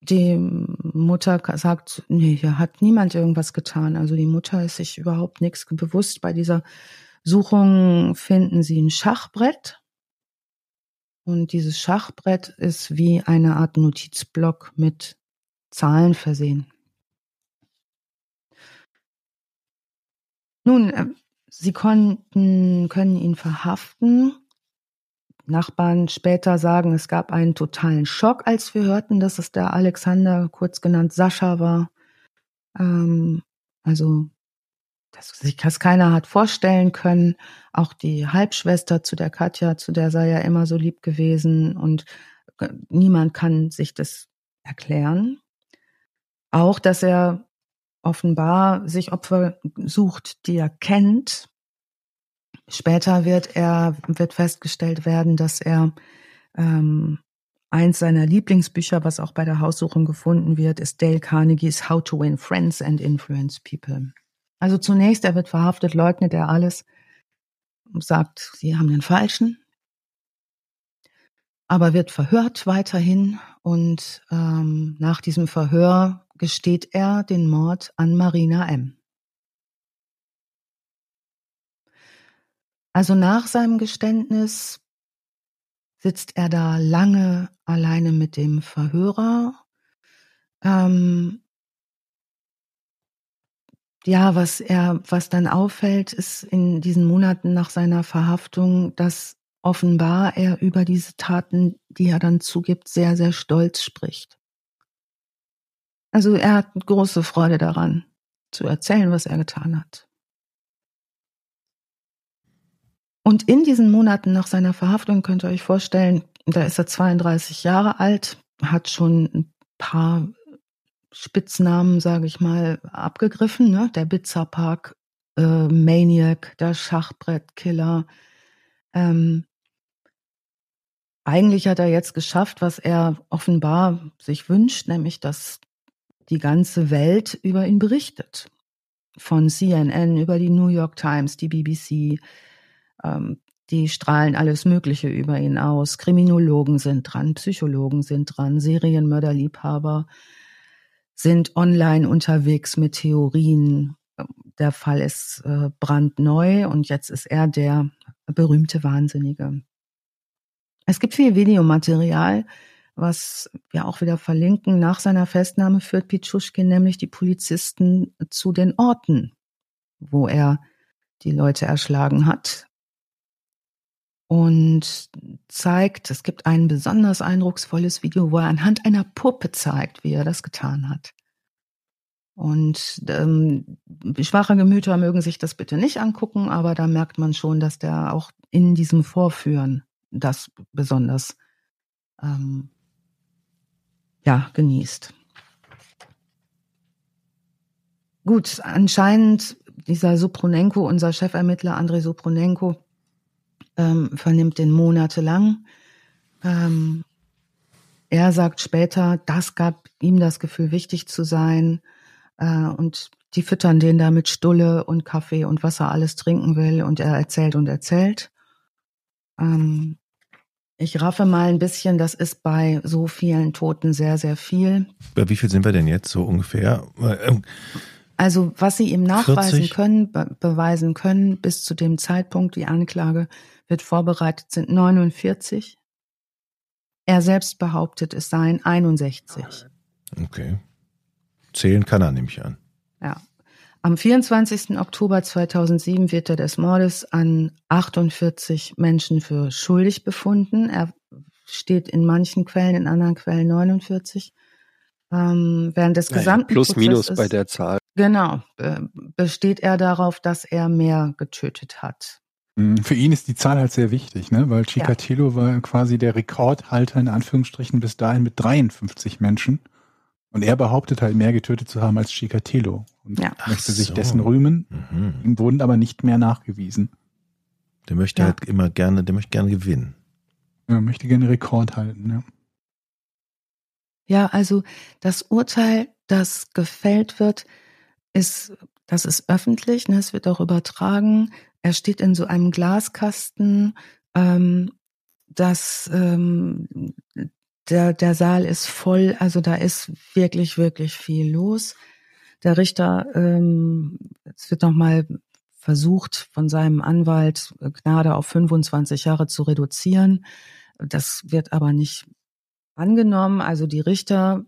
die Mutter sagt, nee, hier hat niemand irgendwas getan. Also die Mutter ist sich überhaupt nichts bewusst. Bei dieser Suchung finden sie ein Schachbrett Und dieses Schachbrett ist wie eine Art Notizblock mit Zahlen versehen. Nun, äh, sie konnten, können ihn verhaften. Nachbarn später sagen, es gab einen totalen Schock, als wir hörten, dass es der Alexander, kurz genannt Sascha war. Ähm, also, dass sich das keiner hat vorstellen können. Auch die Halbschwester zu der Katja, zu der sei er immer so lieb gewesen und äh, niemand kann sich das erklären. Auch, dass er offenbar sich Opfer sucht, die er kennt. Später wird er, wird festgestellt werden, dass er ähm, eins seiner Lieblingsbücher, was auch bei der Haussuchung gefunden wird, ist Dale Carnegies How to Win Friends and Influence People. Also zunächst, er wird verhaftet, leugnet er alles, sagt, sie haben den Falschen, aber wird verhört weiterhin und ähm, nach diesem Verhör gesteht er den Mord an Marina M. Also nach seinem Geständnis sitzt er da lange alleine mit dem Verhörer. Ähm, ja, was er, was dann auffällt, ist in diesen Monaten nach seiner Verhaftung, dass offenbar er über diese Taten, die er dann zugibt, sehr, sehr stolz spricht. Also er hat große Freude daran, zu erzählen, was er getan hat. Und in diesen Monaten nach seiner Verhaftung könnt ihr euch vorstellen, da ist er 32 Jahre alt, hat schon ein paar Spitznamen, sage ich mal, abgegriffen. Ne? Der Bizarpark äh, Maniac, der Schachbrettkiller. Ähm, eigentlich hat er jetzt geschafft, was er offenbar sich wünscht, nämlich dass die ganze Welt über ihn berichtet. Von CNN über die New York Times, die BBC, ähm, die strahlen alles Mögliche über ihn aus. Kriminologen sind dran, Psychologen sind dran, Serienmörderliebhaber sind online unterwegs mit Theorien. Der Fall ist äh, brandneu und jetzt ist er der berühmte Wahnsinnige. Es gibt viel Videomaterial, was wir auch wieder verlinken. Nach seiner Festnahme führt Pichuschkin nämlich die Polizisten zu den Orten, wo er die Leute erschlagen hat. Und zeigt, es gibt ein besonders eindrucksvolles Video, wo er anhand einer Puppe zeigt, wie er das getan hat. Und ähm, schwache Gemüter mögen sich das bitte nicht angucken, aber da merkt man schon, dass der auch in diesem Vorführen das besonders ähm, ja, genießt. Gut, anscheinend dieser Supronenko, unser Chefermittler Andrei Supronenko, ähm, vernimmt den monatelang. Ähm, er sagt später, das gab ihm das Gefühl, wichtig zu sein. Äh, und die füttern den da mit Stulle und Kaffee und was er alles trinken will. Und er erzählt und erzählt. Ähm, ich raffe mal ein bisschen, das ist bei so vielen Toten sehr, sehr viel. Bei wie viel sind wir denn jetzt so ungefähr? Also was sie ihm nachweisen 40? können, be beweisen können, bis zu dem Zeitpunkt, die Anklage wird vorbereitet, sind 49. Er selbst behauptet, es seien 61. Okay. Zählen kann er nämlich an. Ja. Am 24. Oktober 2007 wird er des Mordes an 48 Menschen für schuldig befunden. Er steht in manchen Quellen, in anderen Quellen 49. Ähm, während des gesamten Plus, Prozesses, minus bei der Zahl. Genau, besteht er darauf, dass er mehr getötet hat. Mhm, für ihn ist die Zahl halt sehr wichtig, ne? weil Chikatilo ja. war quasi der Rekordhalter in Anführungsstrichen bis dahin mit 53 Menschen. Und er behauptet halt mehr getötet zu haben als Chikatilo und ja. möchte sich so. dessen rühmen. Mhm. Ihm wurden aber nicht mehr nachgewiesen. Der möchte ja. halt immer gerne, der möchte gerne gewinnen. Er möchte gerne Rekord halten, ja. Ja, also das Urteil, das gefällt wird, ist, das ist öffentlich, ne, es wird auch übertragen. Er steht in so einem Glaskasten, ähm, das ähm, der, der Saal ist voll, also da ist wirklich, wirklich viel los. Der Richter, ähm, es wird nochmal versucht, von seinem Anwalt Gnade auf 25 Jahre zu reduzieren. das wird aber nicht angenommen. Also die Richter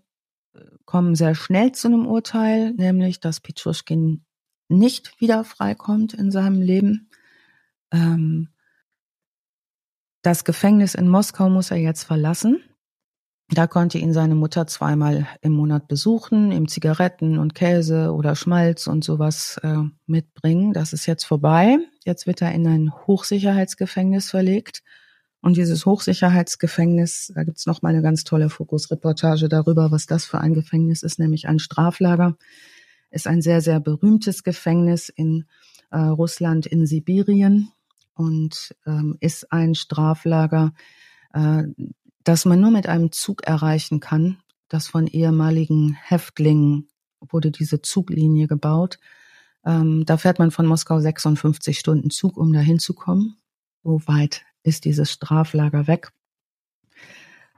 kommen sehr schnell zu einem Urteil, nämlich dass Pietruschkin nicht wieder freikommt in seinem Leben. Ähm, das Gefängnis in Moskau muss er jetzt verlassen. Da konnte ihn seine Mutter zweimal im Monat besuchen, ihm Zigaretten und Käse oder Schmalz und sowas äh, mitbringen. Das ist jetzt vorbei. Jetzt wird er in ein Hochsicherheitsgefängnis verlegt. Und dieses Hochsicherheitsgefängnis, da gibt's noch mal eine ganz tolle Fokusreportage darüber, was das für ein Gefängnis ist, nämlich ein Straflager. Ist ein sehr, sehr berühmtes Gefängnis in äh, Russland, in Sibirien und ähm, ist ein Straflager, äh, das man nur mit einem Zug erreichen kann. Das von ehemaligen Häftlingen wurde diese Zuglinie gebaut. Ähm, da fährt man von Moskau 56 Stunden Zug, um dahin zu kommen. So weit ist dieses Straflager weg.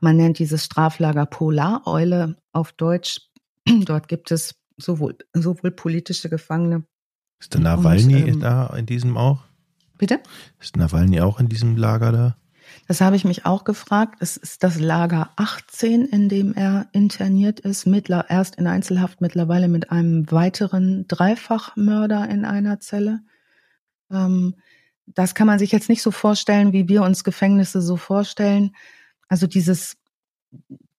Man nennt dieses Straflager Polareule auf Deutsch. Dort gibt es sowohl, sowohl politische Gefangene. Ist der Nawalny und, ähm, da in diesem auch? Bitte? Ist Nawalny auch in diesem Lager da? Das habe ich mich auch gefragt. Es ist das Lager 18, in dem er interniert ist, mittler, erst in Einzelhaft, mittlerweile mit einem weiteren Dreifachmörder in einer Zelle. Ähm, das kann man sich jetzt nicht so vorstellen, wie wir uns Gefängnisse so vorstellen. Also dieses,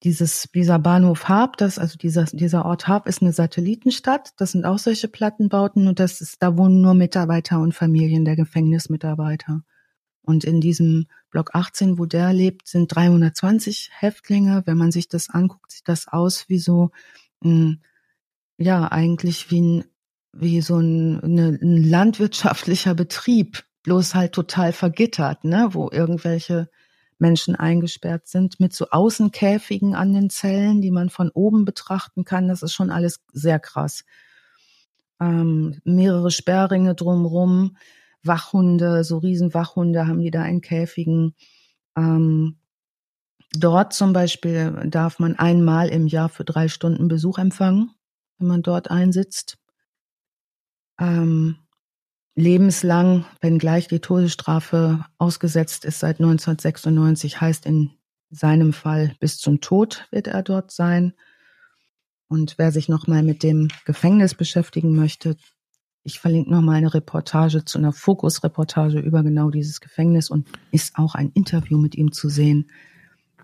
dieses, dieser Bahnhof Harp, das, also dieser, dieser Ort Harp ist eine Satellitenstadt. Das sind auch solche Plattenbauten und das ist, da wohnen nur Mitarbeiter und Familien der Gefängnismitarbeiter. Und in diesem Block 18, wo der lebt, sind 320 Häftlinge. Wenn man sich das anguckt, sieht das aus wie so, ein, ja, eigentlich wie ein, wie so ein, eine, ein landwirtschaftlicher Betrieb bloß halt total vergittert, ne, wo irgendwelche Menschen eingesperrt sind mit so Außenkäfigen an den Zellen, die man von oben betrachten kann. Das ist schon alles sehr krass. Ähm, mehrere Sperrringe drumrum, Wachhunde, so Riesenwachhunde haben die da in Käfigen. Ähm, dort zum Beispiel darf man einmal im Jahr für drei Stunden Besuch empfangen, wenn man dort einsitzt. Ähm, lebenslang, wenngleich die Todesstrafe ausgesetzt ist seit 1996, heißt in seinem Fall bis zum Tod wird er dort sein. Und wer sich nochmal mit dem Gefängnis beschäftigen möchte, ich verlinke nochmal eine Reportage zu einer Fokusreportage über genau dieses Gefängnis und ist auch ein Interview mit ihm zu sehen.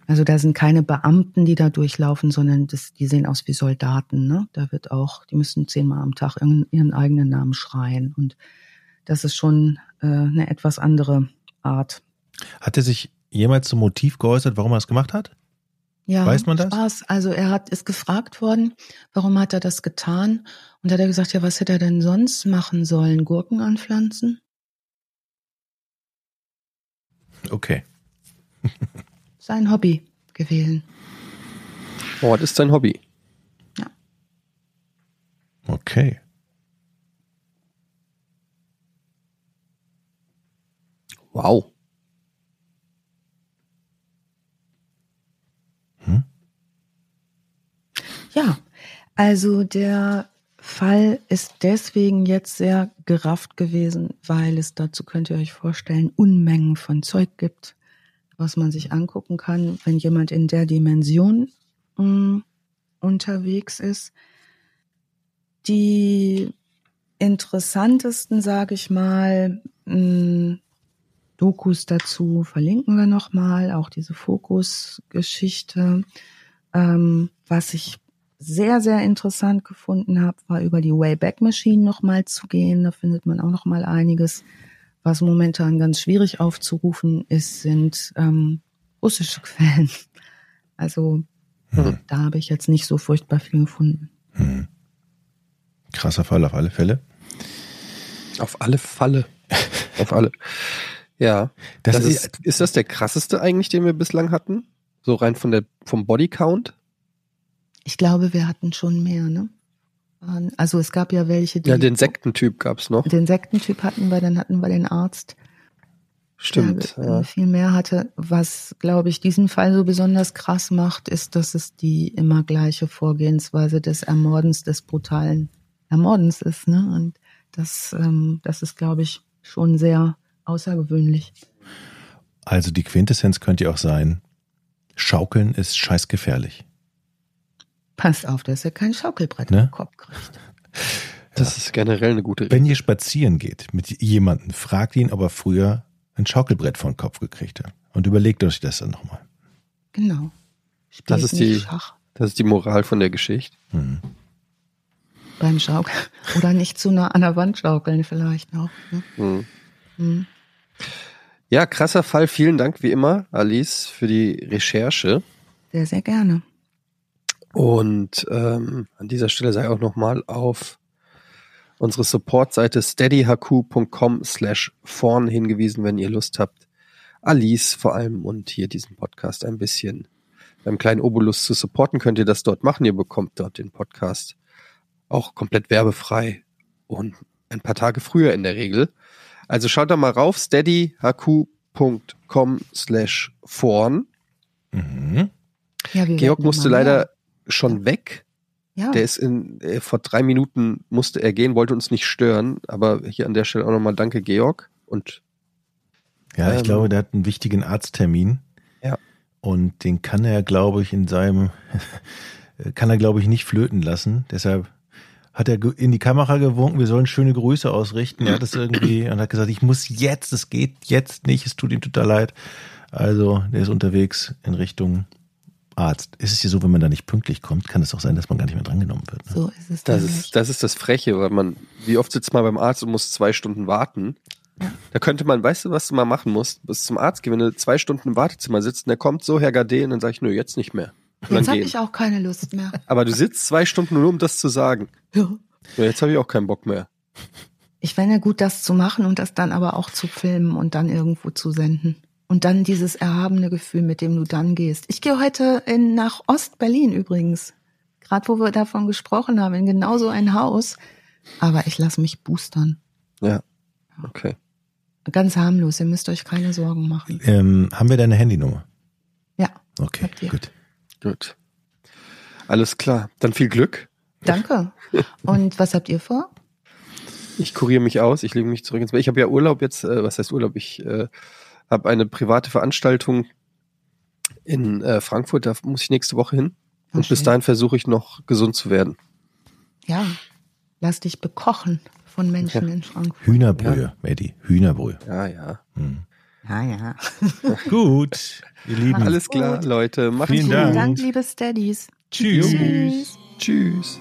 Also da sind keine Beamten, die da durchlaufen, sondern das, die sehen aus wie Soldaten. Ne? Da wird auch, die müssen zehnmal am Tag ihren, ihren eigenen Namen schreien. Und das ist schon äh, eine etwas andere Art. Hat er sich jemals zum Motiv geäußert, warum er es gemacht hat? Ja, Weiß man das? Spaß. Also er hat ist gefragt worden, warum hat er das getan? Und da hat er gesagt, ja, was hätte er denn sonst machen sollen? Gurken anpflanzen? Okay. Sein Hobby gewählen. Oh, das ist sein Hobby. Ja. Okay. Wow. Hm? Ja, also der Fall ist deswegen jetzt sehr gerafft gewesen, weil es dazu könnt ihr euch vorstellen, Unmengen von Zeug gibt, was man sich angucken kann, wenn jemand in der Dimension mh, hm, unterwegs ist. Die interessantesten, sage ich mal, mh, hm, Dokus dazu verlinken wir nochmal, auch diese Fokus-Geschichte. Ähm, was ich sehr, sehr interessant gefunden habe, war über die Wayback Machine nochmal zu gehen. Da findet man auch nochmal einiges. Was momentan ganz schwierig aufzurufen ist, sind ähm, russische Quellen. Also hm. da habe ich jetzt nicht so furchtbar viel gefunden. Hm. Krasser Fall auf alle Fälle. Auf alle Falle. auf alle. Ja. Das, das ist, ist, das der krasseste eigentlich, den wir bislang hatten? So rein von der, vom Bodycount? Ich glaube, wir hatten schon mehr, ne? Also es gab ja welche, die. Ja, den Sektentyp gab's noch. Den Sektentyp hatten wir, dann hatten wir den Arzt. Stimmt. Der ja. viel mehr hatte. Was, glaube ich, diesen Fall so besonders krass macht, ist, dass es die immer gleiche Vorgehensweise des Ermordens, des brutalen Ermordens ist, ne? Und das, ähm, das ist, glaube ich, schon sehr außergewöhnlich. Also die Quintessenz könnte ja auch sein, Schaukeln ist scheißgefährlich. Passt auf, dass er kein Schaukelbrett Ne? im Kopf kriegt. Das ist generell eine gute Wenn ihr spazieren geht mit jemandem, fragt ihn, ob er früher ein Schaukelbrett vor den Kopf gekriegt hat. Und überlegt euch das dann nochmal. Genau. Spielt Das ist die- Schach Das ist die Moral von der Geschichte. Hm. beim Schaukeln. Oder nicht zu nah an der Wand schaukeln vielleicht noch. Ne? Hm. Hm. Ja, krasser Fall. Vielen Dank wie immer, Alice, für die Recherche. Sehr, sehr gerne. Und ähm, an dieser Stelle sei auch nochmal auf unsere Supportseite steadyhq.com slash vorn hingewiesen, wenn ihr Lust habt, Alice vor allem und hier diesen Podcast ein bisschen beim kleinen Obolus zu supporten, könnt ihr das dort machen. Ihr bekommt dort den Podcast auch komplett werbefrei und ein paar Tage früher in der Regel. Also schaut da mal rauf, steadyhq.com slash vorn. Mhm. Ja, Georg musste leider mehr. schon weg. Ja, Der ist in, äh, vor drei Minuten musste er gehen, wollte uns nicht stören, aber hier an der Stelle auch nochmal danke, Georg. Und Ja, ich Ähm, glaube, der hat einen wichtigen Arzttermin. Ja. Und den kann er, glaube ich, in seinem, kann er, glaube ich, nicht flöten lassen. Deshalb hat er in die Kamera gewunken, wir sollen schöne Grüße ausrichten. Er hat es irgendwie und hat gesagt, ich muss jetzt, es geht jetzt nicht, es tut ihm total leid. Also, der ist unterwegs in Richtung Arzt. Ist es ja so, wenn man da nicht pünktlich kommt, kann es auch sein, dass man gar nicht mehr drangenommen wird. Ne? so ist es. das ist, das ist das Freche, weil man, wie oft sitzt man beim Arzt und muss zwei Stunden warten. Da könnte man, weißt du, was du mal machen musst? Bis zum Arzt gehen, wenn du zwei Stunden im Wartezimmer sitzt und der kommt so, Herr Gade, und dann sage ich, nö, jetzt nicht mehr. Jetzt habe ich auch keine Lust mehr. Aber du sitzt zwei Stunden nur, um das zu sagen. Ja. Ja, jetzt habe ich auch keinen Bock mehr. Ich fände gut, das zu machen und das dann aber auch zu filmen und dann irgendwo zu senden. Und dann dieses erhabene Gefühl, mit dem du dann gehst. Ich gehe heute in, nach Ost-Berlin übrigens. Gerade wo wir davon gesprochen haben, in genau so ein Haus. Aber ich lasse mich boostern. Ja. Okay. Ganz harmlos, ihr müsst euch keine Sorgen machen. Ähm, haben wir deine Handynummer? Ja, Okay, gut. Gut. Alles klar. Dann viel Glück. danke. Und was habt ihr vor? Ich kuriere mich aus, ich lege mich zurück ins Bett. Ich habe ja Urlaub jetzt, äh, was heißt Urlaub? Ich äh, habe eine private Veranstaltung in äh, Frankfurt, da muss ich nächste Woche hin. Und bis schön. dahin versuche ich noch gesund zu werden. Ja, lass dich bekochen von Menschen in Frankfurt. Hühnerbrühe, Medi, Hühnerbrühe. Ja, ja. Hm. Ja, ja. Gut, ihr Lieben. Alles Alles klar, gut. Leute. Macht's Vielen gut. Dank. Vielen Dank, liebe Steadies. Tschüss. Tschüss. Tschüss.